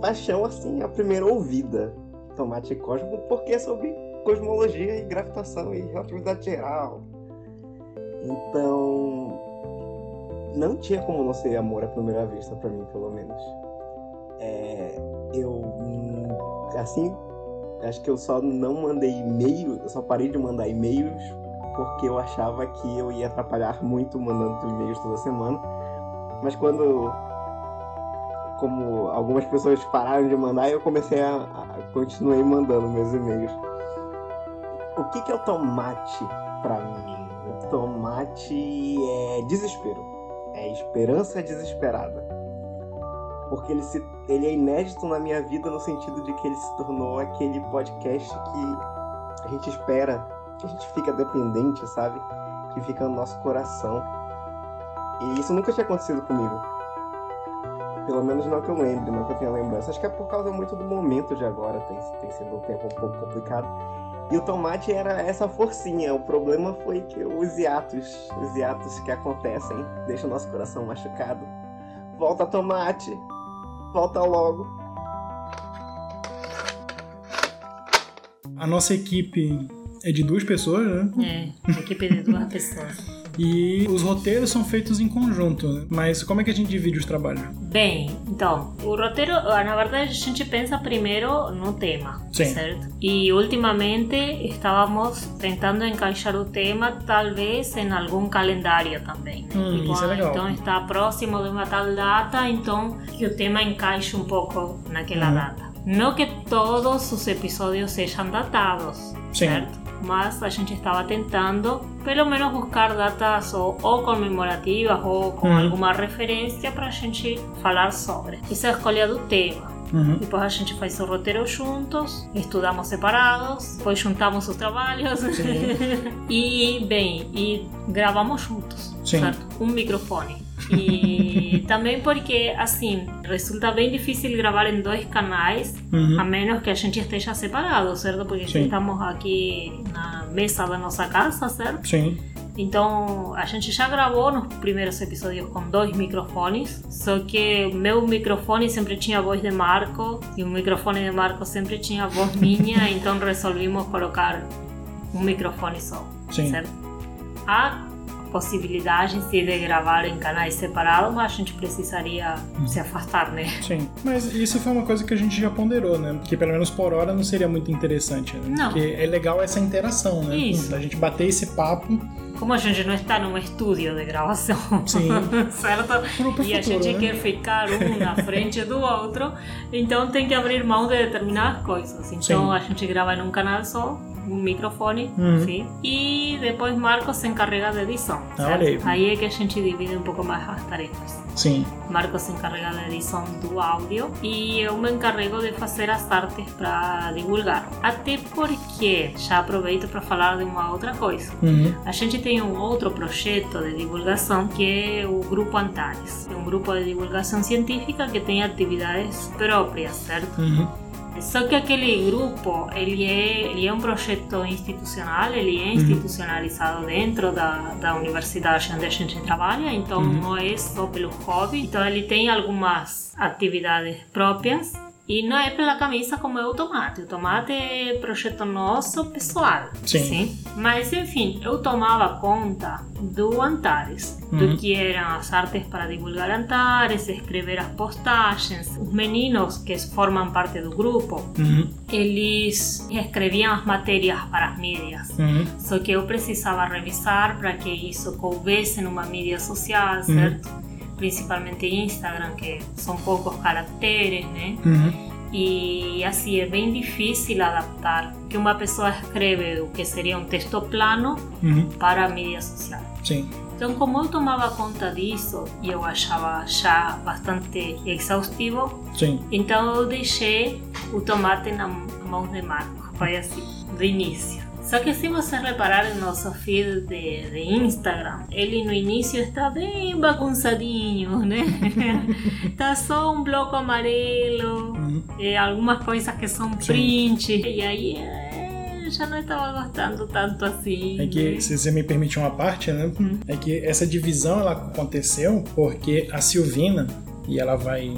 Speaker 4: paixão, assim, a primeira ouvida. Tomate cósmico, porque é sobre cosmologia e gravitação e relatividade geral. Então, não tinha como não ser amor à primeira vista para mim, pelo menos. É, eu, assim, acho que eu só não mandei e-mail, eu só parei de mandar e-mails porque eu achava que eu ia atrapalhar muito mandando e-mails toda semana. Mas quando, como algumas pessoas pararam de mandar, eu comecei a, a continuei mandando meus e-mails. O que, que é o tomate para mim? Tomate é desespero. É esperança desesperada. Porque ele, se, ele é inédito na minha vida no sentido de que ele se tornou aquele podcast que a gente espera, que a gente fica dependente, sabe? Que fica no nosso coração. E isso nunca tinha acontecido comigo. Pelo menos não que eu lembre, não que eu tenha lembrança. Acho que é por causa muito do momento de agora, tem, tem sido um tempo um pouco complicado. E o tomate era essa forcinha. O problema foi que os hiatos, os hiatos que acontecem, deixam o nosso coração machucado. Volta tomate, volta logo.
Speaker 2: A nossa equipe é de duas pessoas,
Speaker 1: né? É, equipe de duas pessoas.
Speaker 2: E os roteiros são feitos em conjunto, né? mas como é que a gente divide os trabalhos?
Speaker 1: Bem, então, o roteiro, na verdade, a gente pensa primeiro no tema,
Speaker 2: Sim.
Speaker 1: certo? E ultimamente estávamos tentando encaixar o tema, talvez, em algum calendário também. Né?
Speaker 2: Hum,
Speaker 1: Tipo,
Speaker 2: é
Speaker 1: ah. Então está próximo de uma tal data, então que o tema encaixe um pouco naquela
Speaker 2: Uhum.
Speaker 1: data. Não que todos os episódios sejam datados,
Speaker 2: Sim.
Speaker 1: certo? Mas a gente estava tentando, pelo menos, buscar datas ou, ou comemorativas ou com
Speaker 2: Uhum.
Speaker 1: alguma referência para a gente falar sobre. Essa é a escolha do tema.
Speaker 2: Uhum.
Speaker 1: Depois a gente faz o roteiro juntos, estudamos separados, depois juntamos os trabalhos e, bem, e gravamos juntos,
Speaker 2: Sim.
Speaker 1: certo? Um microfone. E também porque, assim, resulta bem difícil gravar em dois canais,
Speaker 2: Uhum.
Speaker 1: a menos que a gente esteja separado, certo? Porque
Speaker 2: Sim.
Speaker 1: estamos aqui na mesa da nossa casa, certo?
Speaker 2: Sim.
Speaker 1: Então a gente já gravou nos primeiros episódios com dois microfones, só que meu microfone sempre tinha a voz de Marco e o microfone de Marco sempre tinha a voz minha, então resolvimos colocar um microfone só,
Speaker 2: Sim.
Speaker 1: certo? Há possibilidade de gravar em canais separados, mas a gente precisaria se afastar, né?
Speaker 2: Sim. Mas isso foi uma coisa que a gente já ponderou, né? Que pelo menos por hora não seria muito interessante, né?
Speaker 1: Não.
Speaker 2: Porque é legal essa interação, né?
Speaker 1: Isso.
Speaker 2: A gente bater esse papo
Speaker 1: Como a gente não está num estúdio de gravação,
Speaker 2: Sim.
Speaker 1: certo?
Speaker 2: pro
Speaker 1: e a
Speaker 2: futuro,
Speaker 1: gente
Speaker 2: né?
Speaker 1: quer ficar um na frente do outro, então tem que abrir mão de determinadas coisas. Então
Speaker 2: Sim.
Speaker 1: a gente grava em um canal só, um microfone,
Speaker 2: Uhum.
Speaker 1: sim, e depois Marcos se encarrega da edição.
Speaker 2: Ah, olha aí.
Speaker 1: é que a gente divide um pouco mais as tarefas.
Speaker 2: Sim.
Speaker 1: Marcos se encarrega da edição do áudio e eu me encarrego de fazer as artes para divulgar. Até porque, já aproveito para falar de uma outra coisa.
Speaker 2: Uhum.
Speaker 1: A gente tem um outro projeto de divulgação que é o Grupo Antares. É um grupo de divulgação científica que tem atividades próprias, certo?
Speaker 2: Uhum.
Speaker 1: Só que aquele grupo, ele é, ele é um projeto institucional, ele é institucionalizado dentro da, da universidade onde a gente trabalha, então
Speaker 2: Uhum.
Speaker 1: não é só pelo hobby. Então ele tem algumas atividades próprias e não é pela camisa como é o tomate. O tomate é projeto nosso pessoal.
Speaker 2: Sim.
Speaker 1: Mas enfim, eu tomava conta do Antares,
Speaker 2: Uhum.
Speaker 1: do que eram as artes para divulgar Antares, escrever as postagens. Os meninos que formam parte do grupo,
Speaker 2: Uhum.
Speaker 1: eles escreviam as matérias para as mídias.
Speaker 2: Uhum.
Speaker 1: Só que eu precisava revisar para que isso coubesse numa mídia social, certo? Principalmente Instagram, que são poucos caracteres, né?
Speaker 2: Uhum.
Speaker 1: E assim é bem difícil adaptar que uma pessoa escreve o que seria um texto plano
Speaker 2: Uhum.
Speaker 1: para a mídia social.
Speaker 2: Sim.
Speaker 1: Então, como eu tomava conta disso e eu achava já bastante exaustivo,
Speaker 2: Sim.
Speaker 1: então eu deixei o tomate na mão de Marco. Foi assim, do início. Só que se você reparar no nosso feed de, de Instagram, ele no início está bem bagunçadinho, né? tá só um bloco amarelo,
Speaker 2: Uhum.
Speaker 1: algumas coisas que são
Speaker 2: Sim.
Speaker 1: print. E aí eh, já não estava gostando tanto assim.
Speaker 2: É que,
Speaker 1: né?
Speaker 2: se você me permite uma parte, né?
Speaker 1: Hum.
Speaker 2: É que essa divisão ela aconteceu porque a Silvina, e ela vai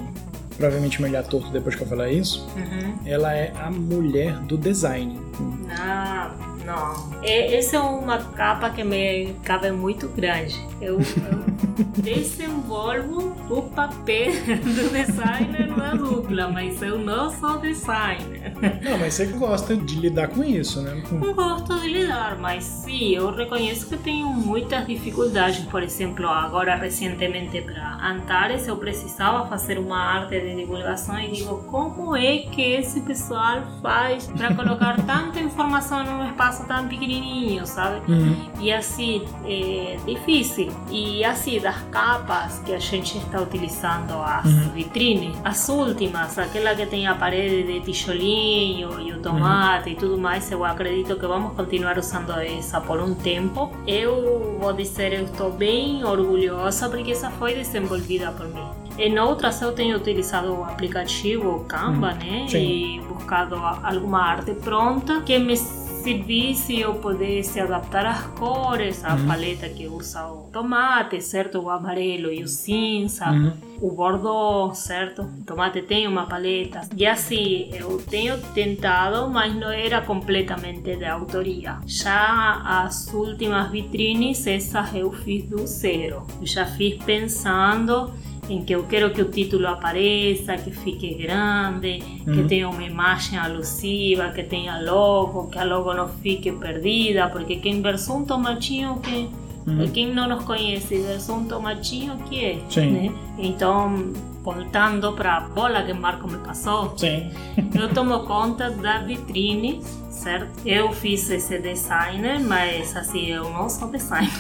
Speaker 2: provavelmente me olhar torto depois que eu falar isso,
Speaker 1: Uhum.
Speaker 2: ela é a mulher do design.
Speaker 1: Não, não. E- Essa é uma capa que me cabe muito grande. Eu, eu desenvolvo o papel do designer da dupla, mas eu não sou designer.
Speaker 2: Não, mas você gosta de lidar com isso, né?
Speaker 1: Não gosto de lidar, mas sim, eu reconheço que tenho muitas dificuldades. Por exemplo, agora recentemente para Antares eu precisava fazer uma arte de divulgação e digo, como é que esse pessoal faz para colocar tanta informação num espaço tão pequenininho, sabe?
Speaker 2: Uhum.
Speaker 1: E assim, é difícil. E assim, das capas que a gente está utilizando, as
Speaker 2: Uhum.
Speaker 1: vitrines, as últimas, aquela que tem a parede de tijolinho e o tomate e tudo mais, eu acredito que vamos continuar usando essa por um tempo. Eu vou dizer, eu estou bem orgulhosa porque essa foi desenvolvida por mim. Em outras eu tenho utilizado o aplicativo Canva, né?
Speaker 2: sim.
Speaker 1: E buscado alguma arte pronta que me servisse eu pudesse adaptar as cores, a paleta que usa o tomate, certo? O amarelo e o cinza.
Speaker 2: Uhum.
Speaker 1: O bordeaux, certo? O tomate tem uma paleta. E assim, eu tenho tentado, mas não era completamente de autoria. Já as últimas vitrines, essas eu fiz do zero. Eu já fiz pensando em que eu quero que o título apareça, que fique grande, que
Speaker 2: Uhum.
Speaker 1: tenha uma imagem alusiva, que tenha logo, que a logo não fique perdida, porque quem versou um tomatinho que
Speaker 2: Uhum.
Speaker 1: quem não nos conhece versou um tomatinho que é,
Speaker 2: Sim.
Speaker 1: né? Então, voltando para a bola que Marco me passou,
Speaker 2: Sim.
Speaker 1: eu tomo conta da vitrine, certo? Eu fiz esse design, mas assim, eu não sou designer.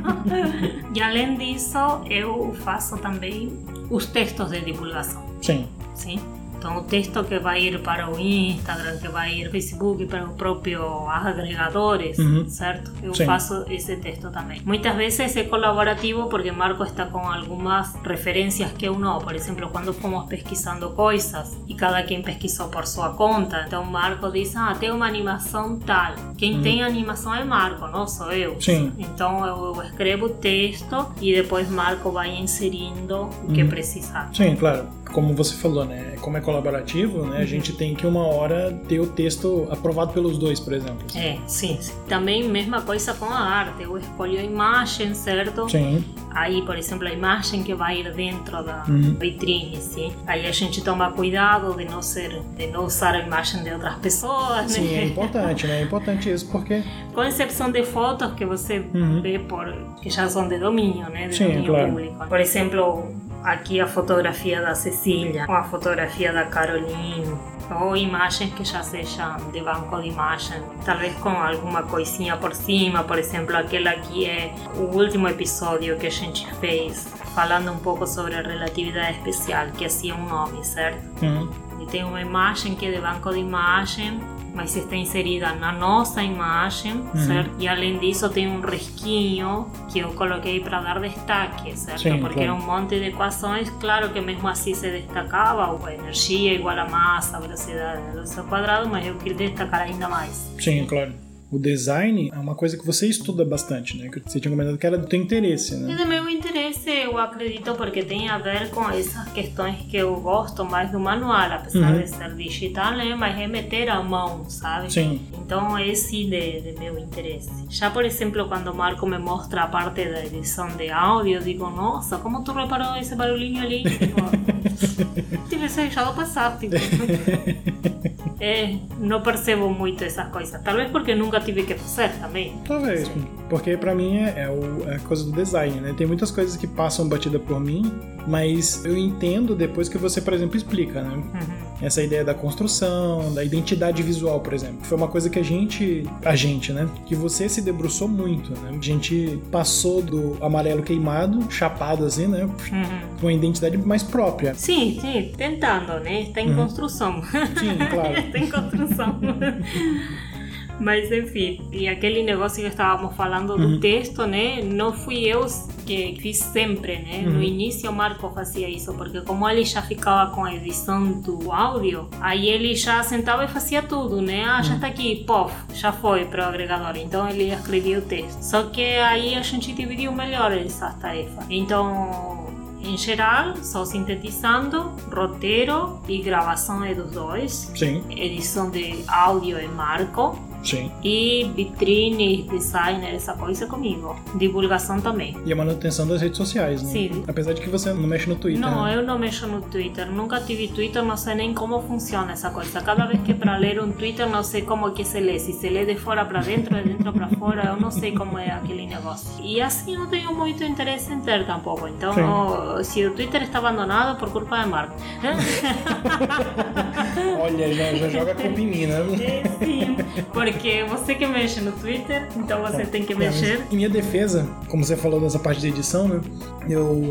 Speaker 1: e além disso, eu faço também os textos de divulgação,
Speaker 2: Sim.
Speaker 1: sim? Então, o texto que vai ir para o Instagram, que vai ir para o Facebook, para os próprios agregadores,
Speaker 2: Uhum.
Speaker 1: certo? Eu
Speaker 2: Sim.
Speaker 1: faço esse texto também. Muitas vezes é colaborativo porque Marco está com algumas referências que eu não. Por exemplo, quando fomos pesquisando coisas e cada quem pesquisou por sua conta, então Marco diz: Ah, tem uma animação tal. Quem tem animação é Marco, não sou eu.
Speaker 2: Sim.
Speaker 1: Então eu, eu escrevo o texto e depois Marco vai inserindo o que
Speaker 2: Uhum.
Speaker 1: precisar.
Speaker 2: Sim, claro. Como você falou, né? Como é colaborativo, né? A gente tem que uma hora ter o texto aprovado pelos dois, por exemplo.
Speaker 1: É, sim, sim. Também mesma coisa com a arte. Eu escolho a imagem, certo?
Speaker 2: Sim.
Speaker 1: Aí, por exemplo, a imagem que vai ir dentro da
Speaker 2: Uhum.
Speaker 1: vitrine, sim. Aí a gente toma cuidado de não ser, de não usar a imagem de outras pessoas,
Speaker 2: Sim, é
Speaker 1: né?
Speaker 2: importante, né? É importante isso porque.
Speaker 1: Com exceção de fotos que você
Speaker 2: Uhum.
Speaker 1: vê por que já são de domínio, né? De
Speaker 2: Sim,
Speaker 1: domínio
Speaker 2: claro.
Speaker 1: público. Por exemplo, aqui a fotografia da Cecília, ou a fotografia da Caroline, ou imagens que já sejam de banco de imagem, talvez com alguma coisinha por cima, por exemplo, aquela aqui é o último episódio que a gente fez, falando um pouco sobre a relatividade especial, que assim é um nome, certo?
Speaker 2: Uhum.
Speaker 1: E tem uma imagem que é de banco de imagem, mas está inserida na nossa imagem, certo? E além disso tem um risquinho que eu coloquei para dar destaque, certo?
Speaker 2: Sim,
Speaker 1: Porque
Speaker 2: claro.
Speaker 1: era um monte de equações, claro que mesmo assim se destacava a energia igual a massa, a velocidade da luz ao quadrado, mas eu queria destacar ainda mais.
Speaker 2: Sim, claro. O design é uma coisa que você estuda bastante, né? Que você tinha comentado que era do teu interesse,
Speaker 1: E
Speaker 2: né?
Speaker 1: do meu interesse, eu acredito, porque tem a ver com essas questões que eu gosto mais do manual, apesar
Speaker 2: Uhum.
Speaker 1: de ser digital, né? Mas é meter a mão, sabe?
Speaker 2: Sim.
Speaker 1: Então, esse de, de meu interesse. Já, por exemplo, quando o Marco me mostra a parte da edição de áudio, eu digo, nossa, como tu reparou esse barulhinho ali? Tipo, tivesse deixado passar, tipo. É, não percebo muito essas coisas. Talvez porque nunca tive que fazer também.
Speaker 2: Talvez, porque pra mim é, é o- é a coisa do design, né? Tem muitas coisas que passam batida por mim, mas eu entendo depois que você, por exemplo, explica, né?
Speaker 1: Uhum.
Speaker 2: Essa ideia da construção, da identidade visual, por exemplo. Foi uma coisa que a gente, a gente, né? Que você se debruçou muito, né? A gente passou do amarelo queimado, chapado assim, né?
Speaker 1: Uhum.
Speaker 2: Com uma identidade mais própria.
Speaker 1: Sim, sim, tentando, né? Está em
Speaker 2: Uhum.
Speaker 1: construção.
Speaker 2: Sim, claro.
Speaker 1: Está em construção. Mas enfim, e aquele negócio que estávamos falando do
Speaker 2: Uhum.
Speaker 1: texto, né? Não fui eu que fiz sempre, né? No
Speaker 2: Uhum.
Speaker 1: início o Marco fazia isso, porque como ele já ficava com a edição do áudio, aí ele já sentava e fazia tudo, né? Ah, já está aqui, pof, já foi para o agregador. Então ele escrevia o texto. Só que aí a gente dividiu melhor essas tarefas. Então em geral, só sintetizando, roteiro e gravação é dos dois,
Speaker 2: Sim,
Speaker 1: edição de áudio é Marco
Speaker 2: sim.
Speaker 1: e vitrine, designer, essa coisa é comigo. Divulgação também.
Speaker 2: E a manutenção das redes sociais, né?
Speaker 1: Sim.
Speaker 2: Apesar de que você não mexe no Twitter.
Speaker 1: Não,
Speaker 2: né?
Speaker 1: eu não mexo no Twitter, nunca tive Twitter, não sei nem como funciona essa coisa. Cada vez que para ler um Twitter, não sei como que se lê, se se lê de fora para dentro, de dentro para fora, eu não sei como é aquele negócio. E assim não tenho muito interesse em ter tampouco. Então,
Speaker 2: Sim.
Speaker 1: ó, se o Twitter está abandonado por culpa de Marco.
Speaker 2: Olha, já, já joga culpa em mim, né?
Speaker 1: É, sim, porque você que mexe no Twitter, então você tem que
Speaker 2: É,
Speaker 1: mexer.
Speaker 2: Em minha defesa, como você falou nessa parte de edição, né? Eu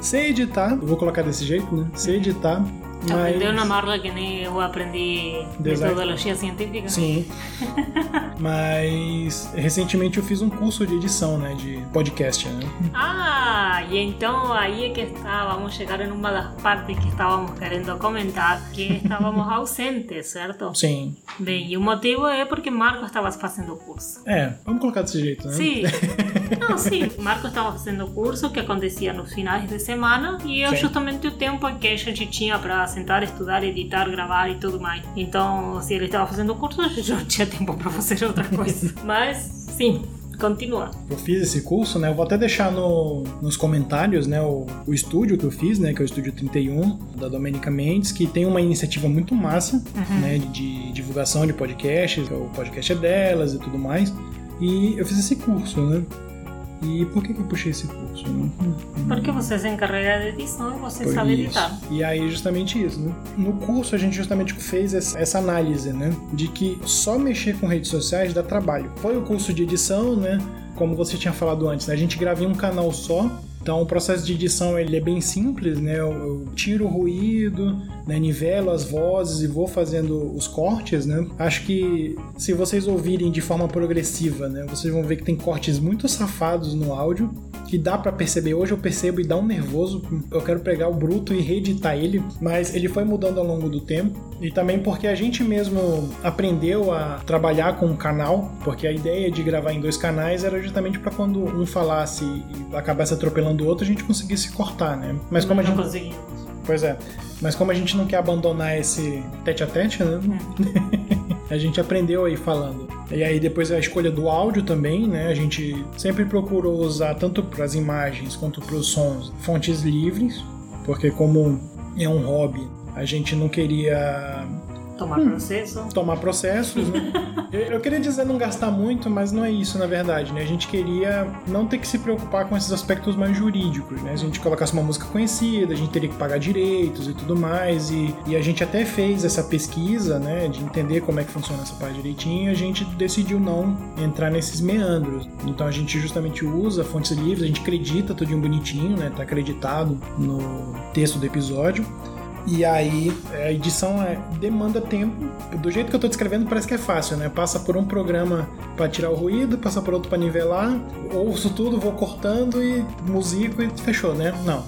Speaker 2: sei editar, eu vou colocar desse jeito, né? Sei editar Mas...
Speaker 1: Aprendeu na marla que nem eu aprendi
Speaker 2: Design.
Speaker 1: metodologia científica.
Speaker 2: Sim. Mas recentemente eu fiz um curso de edição, né? De podcast, né?
Speaker 1: Ah, e então aí é que estávamos, chegar em uma das partes que estávamos querendo comentar, que estávamos ausentes, certo?
Speaker 2: Sim.
Speaker 1: Bem, e o motivo é porque Marco estava fazendo o curso.
Speaker 2: É, vamos colocar desse jeito, né?
Speaker 1: Sim. Não, sim. Marco estava fazendo o curso que acontecia nos finais de semana e eu
Speaker 2: Sim.
Speaker 1: justamente o tempo que a gente tinha para sentar, estudar, editar, gravar e tudo mais. Então, se ele estava fazendo o curso, a gente não tinha tempo para fazer outra coisa. Mas, sim, continua.
Speaker 2: Eu fiz esse curso, né? Eu vou até deixar no, nos comentários, né? O, o estúdio que eu fiz, né? Que é o Estúdio 31, da Domenica Mendes, que tem uma iniciativa muito massa, né? De, de divulgação de podcasts, o podcast é delas e tudo mais. E eu fiz esse curso, né? E por que, que eu puxei esse curso? né?
Speaker 1: Porque você se encarrega de edição e você
Speaker 2: Foi
Speaker 1: sabe
Speaker 2: isso.
Speaker 1: editar.
Speaker 2: E aí, justamente isso, né? No curso, a gente justamente fez essa análise, né? De que só mexer com redes sociais dá trabalho. Foi o curso de edição, né? Como você tinha falado antes, né? A gente grava em um canal só. Então, o processo de edição ele é bem simples, né? Eu, eu tiro o ruído, né? nivelo as vozes e vou fazendo os cortes, né? Acho que se vocês ouvirem de forma progressiva, né? Vocês vão ver que tem cortes muito safados no áudio que dá pra perceber. Hoje eu percebo e dá um nervoso. Eu quero pegar o bruto e reeditar ele, mas ele foi mudando ao longo do tempo. E também porque a gente mesmo aprendeu a trabalhar com um canal, porque a ideia de gravar em dois canais era justamente pra quando um falasse e acabasse atropelando o outro, a gente conseguisse cortar, né? Mas como a
Speaker 1: não
Speaker 2: gente
Speaker 1: conseguimos.
Speaker 2: Pois é. Mas como a gente não quer abandonar esse tete a tete, né? a gente aprendeu aí falando. E aí depois a escolha do áudio também, né? A gente sempre procurou usar tanto para as imagens quanto para os sons fontes livres, porque como é um hobby, a gente não queria
Speaker 1: Tomar processo.
Speaker 2: tomar processos, né? Eu, eu queria dizer não gastar muito, mas não é isso na verdade, né? A gente queria não ter que se preocupar com esses aspectos mais jurídicos, né? Se a gente colocasse uma música conhecida, a gente teria que pagar direitos e tudo mais, e, e a gente até fez essa pesquisa, né? De entender como é que funciona essa parte direitinho, e a gente decidiu não entrar nesses meandros. Então a gente justamente usa fontes livres, a gente acredita tudinho bonitinho, né? Tá acreditado no texto do episódio. E aí, a edição é, demanda tempo. Do jeito que eu tô descrevendo, parece que é fácil, né? Passa por um programa para tirar o ruído, passa por outro para nivelar, ouço tudo, vou cortando e musico e fechou, né? Não.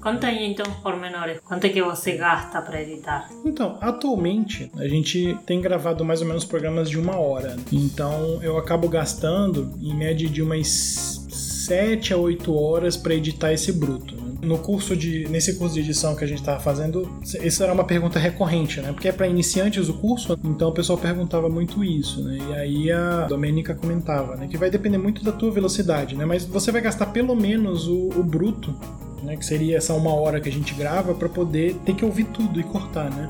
Speaker 1: Conta aí então os pormenores. Quanto é que você gasta para editar?
Speaker 2: Então, atualmente, a gente tem gravado mais ou menos programas de uma hora. Então, eu acabo gastando em média de umas 7 a 8 horas para editar esse bruto. No curso de, nesse curso de edição que a gente estava fazendo, isso era uma pergunta recorrente, né? Porque é para iniciantes o curso, então o pessoal perguntava muito isso, né? E aí a Domênica comentava, né? Que vai depender muito da tua velocidade, né? Mas você vai gastar pelo menos o, o bruto, né? Que seria essa uma hora que a gente grava para poder ter que ouvir tudo e cortar, né?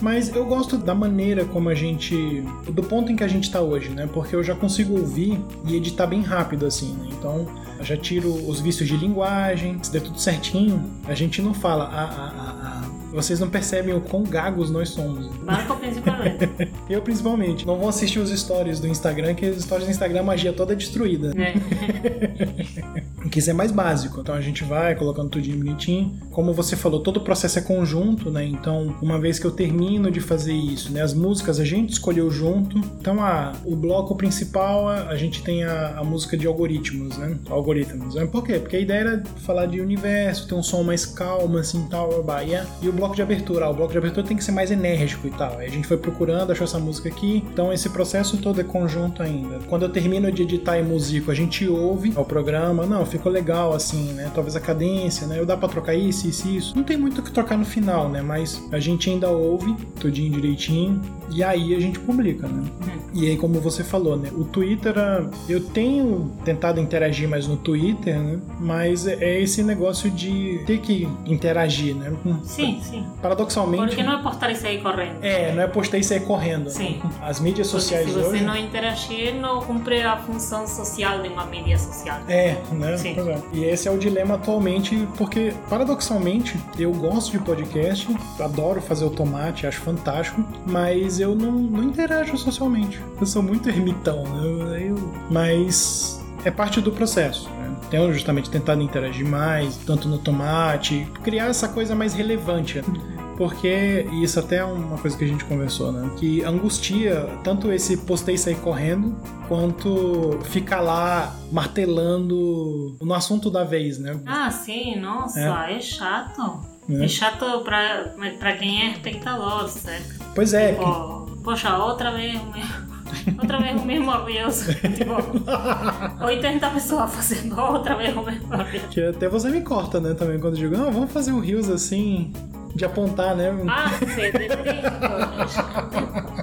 Speaker 2: Mas eu gosto da maneira como a gente. do ponto em que a gente tá hoje, né? Porque eu já consigo ouvir e editar bem rápido, assim, né? Então já tiro os vícios de linguagem, se der tudo certinho, a gente não fala. Ah, ah, ah. Vocês não percebem o quão gagos nós somos.
Speaker 1: Marco principalmente.
Speaker 2: Eu principalmente. Não vão assistir os stories do Instagram, que os stories do Instagram a magia toda é destruída.
Speaker 1: né?
Speaker 2: que isso é mais básico. Então a gente vai colocando tudinho bonitinho. Como você falou, todo o processo é conjunto, né? Então, uma vez que eu termino de fazer isso, né? As músicas a gente escolheu junto. Então, ah, o bloco principal a gente tem a, a música de algoritmos, né? Algoritmos. Né? Por quê? Porque a ideia era falar de universo, ter um som mais calmo, assim, tal, babá. E o bloco de abertura, ah, o bloco de abertura tem que ser mais enérgico e tal. Aí a gente foi procurando, achou essa música aqui. Então, esse processo todo é conjunto ainda. Quando eu termino de editar e musico, a gente ouve o programa. Não, ficou legal, assim, né? Talvez a cadência, né? Eu dá pra trocar isso, isso, isso. Não tem muito o que trocar no final, né? Mas a gente ainda ouve tudinho direitinho. E aí a gente publica, né? E aí, como você falou, né? O Twitter, ah, eu tenho tentado interagir mais no Twitter, né? Mas é esse negócio de ter que interagir, né? Hum,
Speaker 1: Sim, sim.
Speaker 2: Paradoxalmente.
Speaker 1: Porque não é postar e sair correndo.
Speaker 2: É, não é postar e sair correndo.
Speaker 1: Sim.
Speaker 2: As mídias
Speaker 1: Porque
Speaker 2: sociais
Speaker 1: se você
Speaker 2: hoje.
Speaker 1: não interagir, não cumpre a função social de uma mídia social.
Speaker 2: É, né?
Speaker 1: Sim.
Speaker 2: É. E esse é o dilema atualmente, porque paradoxalmente eu gosto de podcast, adoro fazer o tomate, acho fantástico, mas eu não, não interajo socialmente. Eu sou muito ermitão, né? Eu- mas é parte do processo. Né? Tenho justamente tentado interagir mais, tanto no tomate, criar essa coisa mais relevante. porque isso até é uma coisa que a gente conversou, né? Que angustia tanto esse postei sair correndo, quanto ficar lá martelando no assunto da vez, né?
Speaker 1: Ah, sim, nossa, é, é chato. É. é chato pra, pra quem é espectador, certo?
Speaker 2: Pois é.
Speaker 1: Tipo, que... Poxa, outra vez o mesmo. Outra vez o mesmo aviso. tipo, 80 pessoas fazendo outra vez o mesmo aviso.
Speaker 2: Que até você me corta, né? Também quando eu digo, não, vamos fazer um rios assim de apontar, né?
Speaker 1: Ah, sim, detesto.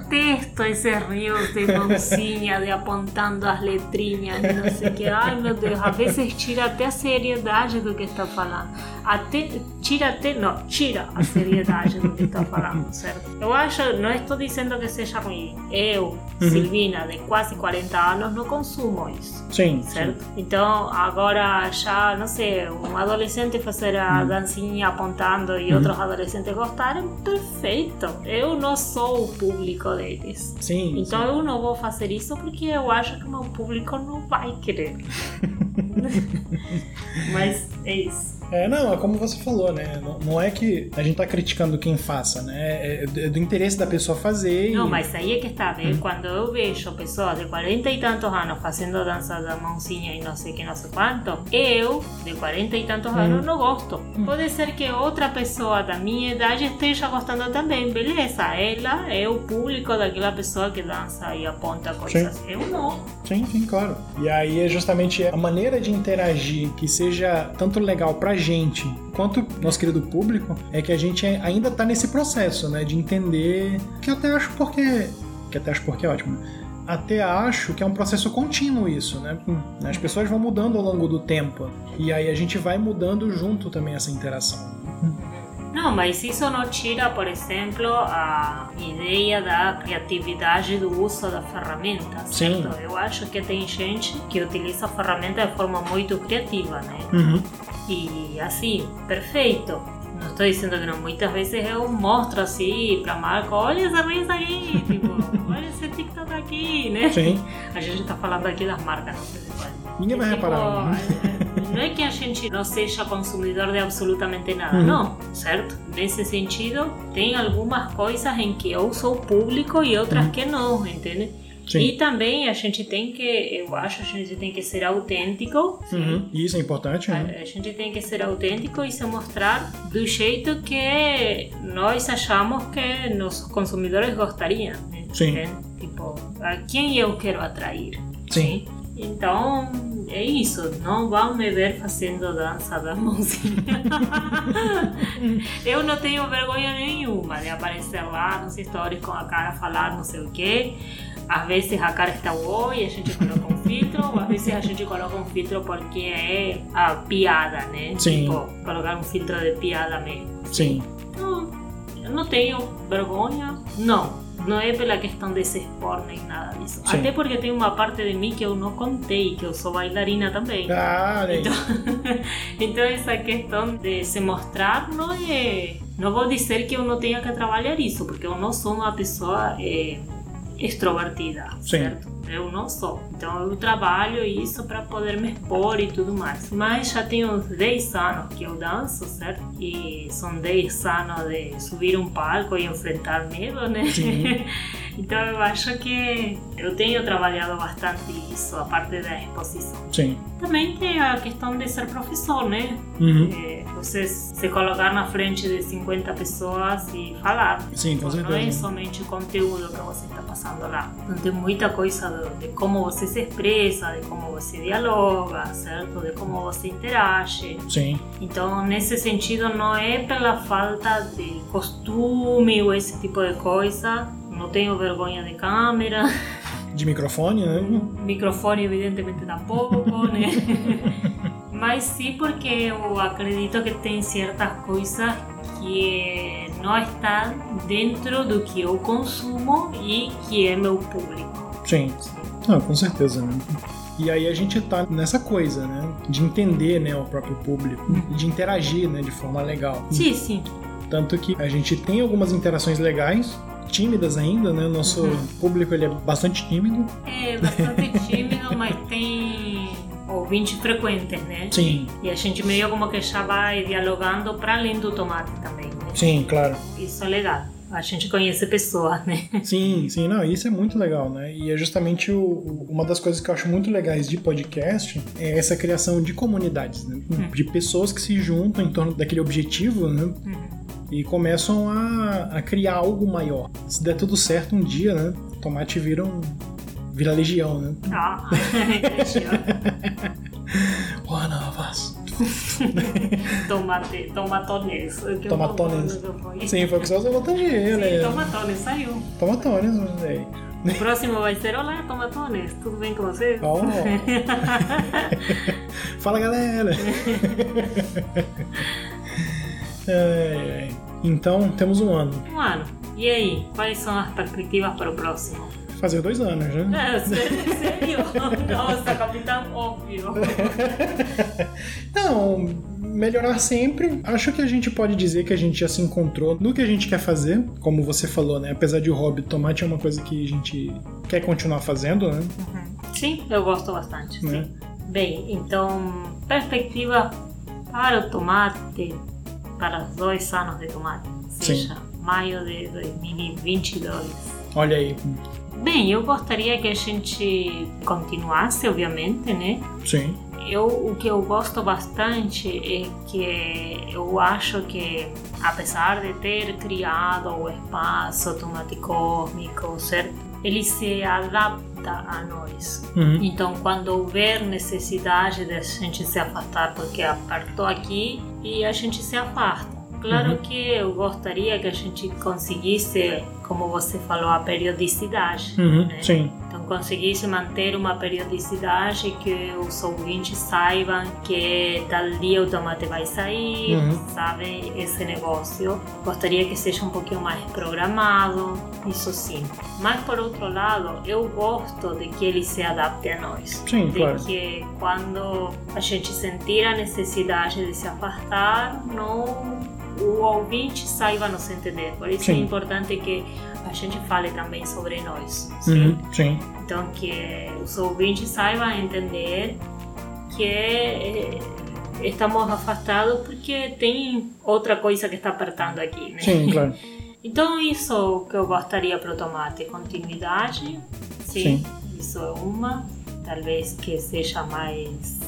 Speaker 1: detesto esse rios de mãozinha, de apontando as letrinhas, não sei o que. Ai, meu Deus, às vezes tira até a seriedade do que está falando. Até, tira até, não, tira a seriedade do que está falando, certo? Eu acho, não estou dizendo que seja ruim. Eu, uhum. Silvina, de quase 40 anos, não consumo isso.
Speaker 2: Sim.
Speaker 1: Certo? Sim. Então, agora já, não sei, um adolescente fazer a uhum. dancinha apontando e uhum. outros adolescentes gostarem, perfeito. Eu não sou o público deles.
Speaker 2: Sim.
Speaker 1: Então,
Speaker 2: sim.
Speaker 1: eu não vou fazer isso porque eu acho que meu público não vai querer. Mas é isso.
Speaker 2: É, não, é como você falou, né? Não, não, é que a gente tá criticando quem faça, né? É, é do interesse da pessoa fazer.
Speaker 1: E... Não, mas aí é que está, né? Hum. Quando eu vejo pessoas de 40 e tantos anos fazendo dança da mãozinha e não sei que, não sei quanto, eu, de 40 e tantos hum. anos, não gosto. Hum. Pode ser que outra pessoa da minha idade esteja gostando também, beleza. Ela é o público daquela pessoa que dança e aponta coisas. Sim. Eu não.
Speaker 2: Sim, sim, claro. E aí é justamente a maneira de interagir que seja tanto legal pra gente quanto nosso querido público é que a gente ainda tá nesse processo, né, de entender que até acho porque que até acho porque é ótimo. Até acho que é um processo contínuo isso, né? As pessoas vão mudando ao longo do tempo e aí a gente vai mudando junto também essa interação.
Speaker 1: Não, mas isso não tira, por exemplo, a ideia da criatividade do uso da ferramenta, certo? Sim. Eu acho que tem gente que utiliza a ferramenta de forma muito criativa, né?
Speaker 2: Uhum.
Speaker 1: E assim, perfeito. Não estou dizendo que não, muitas vezes eu mostro assim para Marco, olha essa risa aqui, tipo, olha esse TikTok aqui, né?
Speaker 2: Sim.
Speaker 1: A gente está falando aqui das marcas, não sei se pode.
Speaker 2: Ninguém vai tipo, reparar.
Speaker 1: Não é que a gente não seja consumidor de absolutamente nada, uhum. não, certo? Nesse sentido, tem algumas coisas em que eu sou público e outras uhum. que não, entende? Sim. E também a gente tem que, eu acho, a gente tem que ser autêntico.
Speaker 2: Uhum. Isso é importante.
Speaker 1: Né? A, a, gente tem que ser autêntico e se mostrar do jeito que nós achamos que nossos consumidores gostariam. Né?
Speaker 2: Sim.
Speaker 1: Tipo, a quem eu quero atrair.
Speaker 2: Sim.
Speaker 1: Então, é isso. Não vão me ver fazendo dança da mãozinha. eu não tenho vergonha nenhuma de aparecer lá nos stories com a cara falar não sei o quê. Às vezes a cara está boa e a gente coloca um filtro, às vezes a gente coloca um filtro porque é a piada, né?
Speaker 2: Sim.
Speaker 1: Tipo, colocar um filtro de piada mesmo.
Speaker 2: Sim.
Speaker 1: Não, eu não tenho vergonha, não. Não é pela questão de se expor nem nada disso. Sim. Até porque tem uma parte de mim que eu não contei, que eu sou bailarina também.
Speaker 2: Ah,
Speaker 1: então, então essa questão de se mostrar não é. Não vou dizer que eu não tenha que trabalhar isso, porque eu não sou uma pessoa. É, extrovertida, Sim. certo? Eu não sou. Então eu trabalho isso para poder me expor e tudo mais. Mas já tenho 10 anos que eu danço, certo? E são 10 anos de subir um palco e enfrentar medo, né?
Speaker 2: Sim.
Speaker 1: então eu acho que eu tenho trabalhado bastante isso, a parte da exposição.
Speaker 2: Sim.
Speaker 1: Também tem a questão de ser professor, né?
Speaker 2: Uhum.
Speaker 1: É, você se colocar na frente de 50 pessoas e falar.
Speaker 2: Sim, com certeza.
Speaker 1: Não é somente o conteúdo que você está passando lá. Então tem muita coisa de, de como você se expressa, de como você dialoga, certo? De como você interage.
Speaker 2: Sim.
Speaker 1: Então, nesse sentido, não é pela falta de costume ou esse tipo de coisa. Não tenho vergonha de câmera.
Speaker 2: De microfone, né?
Speaker 1: Microfone, evidentemente, tampouco, né? Mas sim porque eu acredito que tem certas coisas que não estão dentro do que eu consumo e que é meu público.
Speaker 2: Sim. Ah, com certeza, né? E aí a gente tá nessa coisa, né? De entender né, o próprio público, de interagir né, de forma legal.
Speaker 1: Sim, sim.
Speaker 2: Tanto que a gente tem algumas interações legais, tímidas ainda, né? O nosso uhum. público ele é bastante tímido.
Speaker 1: É, bastante tímido, mas tem ouvintes frequentes, né?
Speaker 2: Sim.
Speaker 1: E a gente meio como que já vai dialogando para além do tomate também, né?
Speaker 2: Sim, claro.
Speaker 1: Isso é legal. A gente conhece pessoas, né?
Speaker 2: Sim, sim, não, isso é muito legal, né? E é justamente o, uma das coisas que eu acho muito legais de podcast é essa criação de comunidades, né? De pessoas que se juntam em torno daquele objetivo, né?
Speaker 1: Uhum.
Speaker 2: E começam a, a criar algo maior. Se der tudo certo um dia, né? Tomate vira um, vira legião, né?
Speaker 1: Ah,
Speaker 2: One of us.
Speaker 1: tomate, tomatones. eu
Speaker 2: Tomatones. Sim, foi o que você usou ele.
Speaker 1: tomatones, saiu.
Speaker 2: Tomatones, né?
Speaker 1: O próximo vai ser Olá, tomatones, tudo bem com vocês?
Speaker 2: Ó. Fala galera! Ai. Então, temos um ano.
Speaker 1: Mano, e aí? Quais são as perspectivas para o próximo?
Speaker 2: Fazer dois anos, né?
Speaker 1: É, sério? Nossa, capitão óbvio.
Speaker 2: Não, melhorar sempre. Acho que a gente pode dizer que a gente já se encontrou no que a gente quer fazer. Como você falou, né? Apesar de o hobby, tomate é uma coisa que a gente quer continuar fazendo, né?
Speaker 1: Sim, eu gosto bastante.
Speaker 2: Né?
Speaker 1: Sim. Bem, então, perspectiva para o tomate, para os dois anos de tomate, seja maio de 2022.
Speaker 2: Olha aí.
Speaker 1: Bem, eu gostaria que a gente continuasse, obviamente, né?
Speaker 2: Sim.
Speaker 1: Eu, o que eu gosto bastante é que eu acho que, apesar de ter criado o espaço tomate cósmico, certo? Ele se adapta a nós.
Speaker 2: Uhum.
Speaker 1: Então, quando houver necessidade de a gente se afastar, porque apertou aqui e a gente se afasta. Claro
Speaker 2: Uhum.
Speaker 1: que eu gostaria que a gente conseguisse, como você falou, a periodicidade.
Speaker 2: Uhum.
Speaker 1: né?
Speaker 2: Sim.
Speaker 1: Então, conseguisse manter uma periodicidade que os ouvintes saibam que tal dia o tomate vai sair,
Speaker 2: Uhum.
Speaker 1: sabe? Esse negócio. Gostaria que seja um pouquinho mais programado, isso sim. Mas, por outro lado, eu gosto de que ele se adapte a nós.
Speaker 2: Sim,
Speaker 1: de
Speaker 2: claro.
Speaker 1: que quando a gente sentir a necessidade de se afastar, não o ouvinte saiba nos entender. Por isso é
Speaker 2: Sim.
Speaker 1: importante que a gente fale também sobre nós. sim?
Speaker 2: Uhum. Sim.
Speaker 1: Então, que os ouvintes saibam entender que eh, estamos afastados porque tem outra coisa que está apertando aqui, né?
Speaker 2: Sim, claro.
Speaker 1: Então, isso é que eu gostaria para o tomate. Continuidade, sim,
Speaker 2: Sim.
Speaker 1: isso é uma. Talvez que seja mais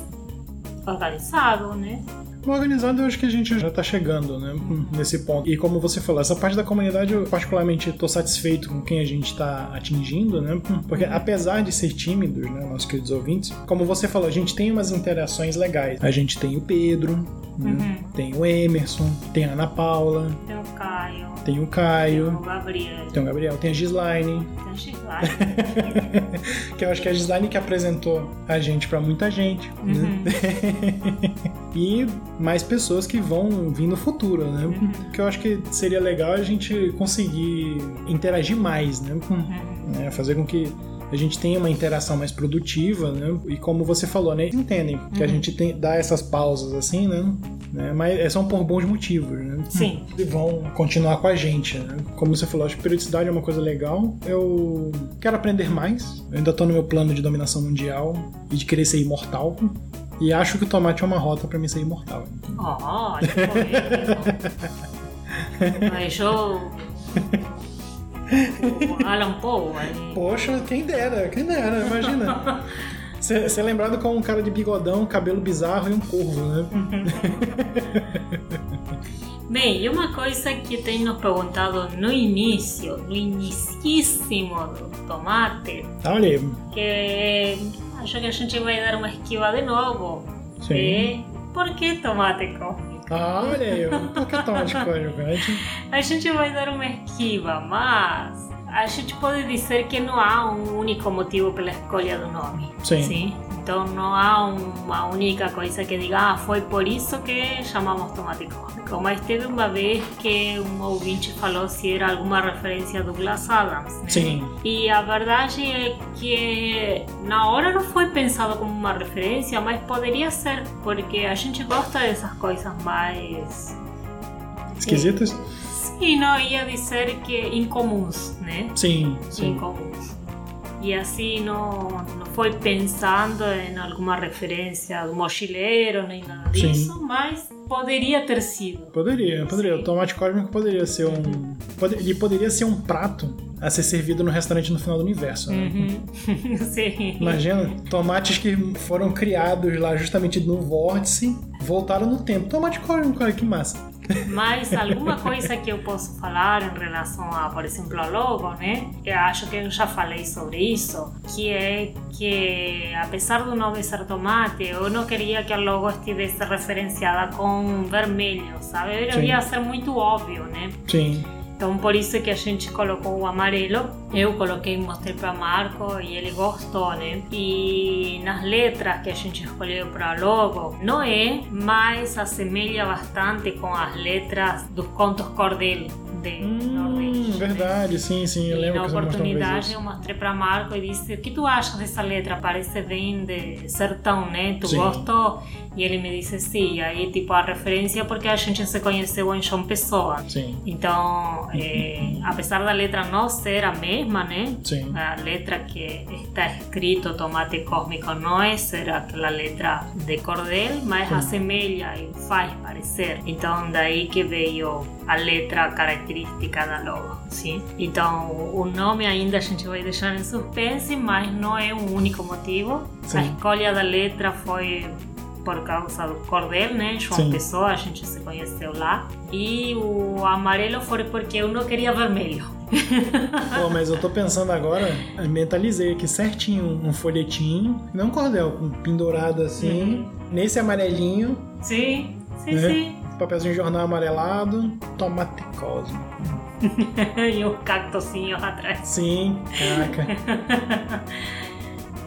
Speaker 1: organizado, né?
Speaker 2: Organizado, eu acho que a gente já tá chegando, né? Nesse ponto. E como você falou, essa parte da comunidade, eu particularmente tô satisfeito com quem a gente tá atingindo, né? Porque apesar de ser tímidos, né, nossos queridos ouvintes, como você falou, a gente tem umas interações legais. A gente tem o Pedro, né?
Speaker 1: Uhum.
Speaker 2: tem o Emerson, tem a Ana Paula,
Speaker 1: Tem o Caio,
Speaker 2: tem o
Speaker 1: tem o
Speaker 2: Caio,
Speaker 1: Gabriel,
Speaker 2: tem o Gabriel, tem a Gislaine,
Speaker 1: tem o Gislai.
Speaker 2: que eu acho que é a Gislaine que apresentou a gente pra muita gente, né?
Speaker 1: Uhum.
Speaker 2: e mais pessoas que vão vir no futuro, né?
Speaker 1: Uhum.
Speaker 2: Que eu acho que seria legal a gente conseguir interagir mais, né?
Speaker 1: Uhum.
Speaker 2: Né? Fazer com que a gente tenha uma interação mais produtiva, né? E como você falou, né? Entendem que a
Speaker 1: Uhum.
Speaker 2: gente tem, dá essas pausas assim, né? né? Mas são por bons motivos, né?
Speaker 1: Sim.
Speaker 2: E vão continuar com a gente, né? Como você falou, acho que periodicidade é uma coisa legal. Eu quero aprender mais. Eu ainda tô no meu plano de dominação mundial e de querer ser imortal. E acho que o tomate é uma rota pra mim ser imortal.
Speaker 1: Oh, que. Mas eu. O Alan Poe aí.
Speaker 2: Poxa, quem dera, quem dera, imagina. Ser, ser lembrado com um cara de bigodão, cabelo bizarro e um corvo, né?
Speaker 1: Bem, e uma coisa que tem nos perguntado no início, no inicíssimo do tomate,
Speaker 2: Olha aí.
Speaker 1: que acho que a gente vai dar uma esquiva de novo.
Speaker 2: Sim.
Speaker 1: É, por que tomate cósmico?
Speaker 2: Ah, olha aí. Por que tomate? A gente-
Speaker 1: A gente vai dar uma esquiva, mas a gente pode dizer que não há um único motivo pela escolha do nome.
Speaker 2: Sim.
Speaker 1: Então não há uma única coisa que diga, ah, foi por isso que chamamos tomate cósmico. Mas teve uma vez que um ouvinte falou se era alguma referência a Douglas Adams. Né?
Speaker 2: Sim.
Speaker 1: E a verdade é que na hora não foi pensado como uma referência, mas poderia ser, porque a gente gosta dessas coisas mais
Speaker 2: Esquisitas?
Speaker 1: Sim, não ia dizer que incomuns, né?
Speaker 2: Sim, sim.
Speaker 1: Incomuns. E assim não, não foi pensando em alguma referência do mochileiro nem nada
Speaker 2: Sim.
Speaker 1: disso, mas poderia ter sido.
Speaker 2: Poderia, poderia.
Speaker 1: Sim.
Speaker 2: O tomate cósmico poderia ser um. pode- Ele poderia ser um prato a ser servido no restaurante no final do universo. né?
Speaker 1: Uhum. Sim.
Speaker 2: Imagina, tomates que foram criados lá justamente no vórtice, voltaram no tempo. Tomate cósmico, olha que massa.
Speaker 1: Mas alguma coisa que eu posso falar em relação a, por exemplo, ao logo, né? Eu acho que eu já falei sobre isso, que é que apesar do nome ser tomate, eu não queria que a logo estivesse referenciada com vermelho, sabe? Eu
Speaker 2: Sim.
Speaker 1: ia ser muito óbvio, né?
Speaker 2: Sim.
Speaker 1: Então por isso que a gente colocou o amarelo. Eu coloquei, mostrei para Marco e ele gostou, né? E nas letras que a gente escolheu para logo, não é, mas assemelha bastante com as letras dos contos cordel de
Speaker 2: Hum,
Speaker 1: Nordeste.
Speaker 2: verdade, sim, sim. Eu
Speaker 1: E
Speaker 2: lembro
Speaker 1: na
Speaker 2: uma vez
Speaker 1: oportunidade eu mostrei para Marco e disse: O que tu achas dessa letra? Parece bem de sertão, né? Tu
Speaker 2: Sim.
Speaker 1: gostou? E ele me disse: Sim. Aí, tipo, a referência porque a gente se conheceu em João Pessoa.
Speaker 2: Sim,
Speaker 1: Então, eh, apesar da letra não ser a mesma, né?
Speaker 2: sim.
Speaker 1: A letra que está escrito tomate cósmico não é ser aquela letra de cordel, mas
Speaker 2: Sim.
Speaker 1: assemelha e faz parecer. Então, daí que veio a letra característica da logo, sim? Então, o nome ainda a gente vai deixar em suspense, mas não é um único motivo.
Speaker 2: Sim.
Speaker 1: A escolha da letra foi por causa do cordel, né? João
Speaker 2: Sim.
Speaker 1: Pessoa, a gente se conheceu lá. E o amarelo foi porque eu não queria vermelho.
Speaker 2: Pô, mas eu tô pensando agora, mentalizei aqui certinho um folhetinho, não um cordel, com pendurado assim, nesse amarelinho,
Speaker 1: Sim, sim,
Speaker 2: É.
Speaker 1: sim.
Speaker 2: papelzinho de jornal amarelado, tomate cósmico.
Speaker 1: e os cactocinhos atrás.
Speaker 2: Sim, caraca.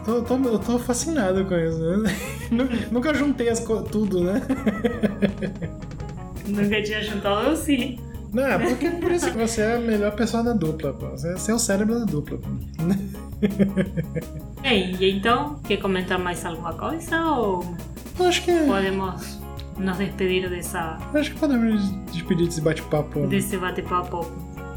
Speaker 2: Tô, tô- eu tô fascinado com isso, né? Nu- Nunca juntei as tudo, né?
Speaker 1: Nunca tinha juntado, sim.
Speaker 2: Não, é porque por isso que você é a melhor pessoa da dupla, pô. Você, é o cérebro da dupla, pô.
Speaker 1: Bem, e então, quer comentar mais alguma coisa ou
Speaker 2: Eu Acho que,
Speaker 1: podemos nos despedir dessa,
Speaker 2: acho que podemos despedir desse bate-papo
Speaker 1: desse bate-papo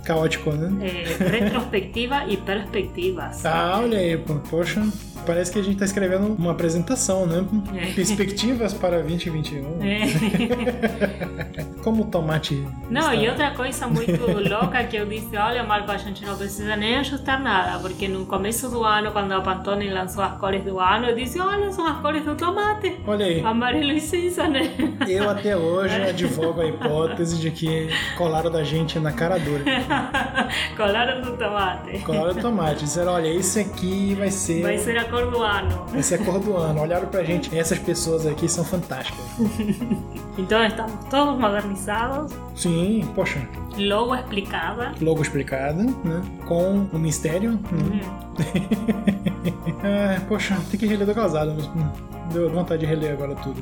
Speaker 2: caótico, né?
Speaker 1: eh, retrospectiva e perspectivas?
Speaker 2: Ah, olha aí, pô. Poxa, parece que a gente tá escrevendo uma apresentação, né?
Speaker 1: É.
Speaker 2: Perspectivas para 2021.
Speaker 1: É.
Speaker 2: Como o tomate.
Speaker 1: Não,
Speaker 2: está-
Speaker 1: e outra coisa muito louca que eu disse, olha Marco, a gente não precisa nem ajustar nada, porque no começo do ano, quando a Pantone lançou as cores do ano, eu disse, olha, são as cores do tomate,
Speaker 2: Olha aí,
Speaker 1: amarelo e cinza, né?
Speaker 2: eu até hoje advogo a hipótese de que colaram da gente na cara dura.
Speaker 1: Colaram do tomate.
Speaker 2: Colaram o tomate. Disseram, olha, esse aqui vai ser.
Speaker 1: Vai ser a cor do ano.
Speaker 2: Vai ser a cor do ano. Olharam pra gente. Essas pessoas aqui são fantásticas.
Speaker 1: Então estamos todos modernizados,
Speaker 2: Sim, poxa,
Speaker 1: logo explicada.
Speaker 2: logo explicado, né? Com um mistério. né?
Speaker 1: Hum.
Speaker 2: É, poxa, tem que reler do casado, mas hum, deu vontade de reler agora tudo.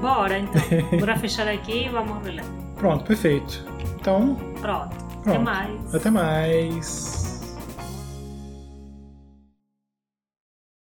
Speaker 1: Bora então, bora fechar aqui e vamos reler.
Speaker 2: Pronto, perfeito. Então,
Speaker 1: Pronto, até
Speaker 2: Pronto.
Speaker 1: mais.
Speaker 2: até mais.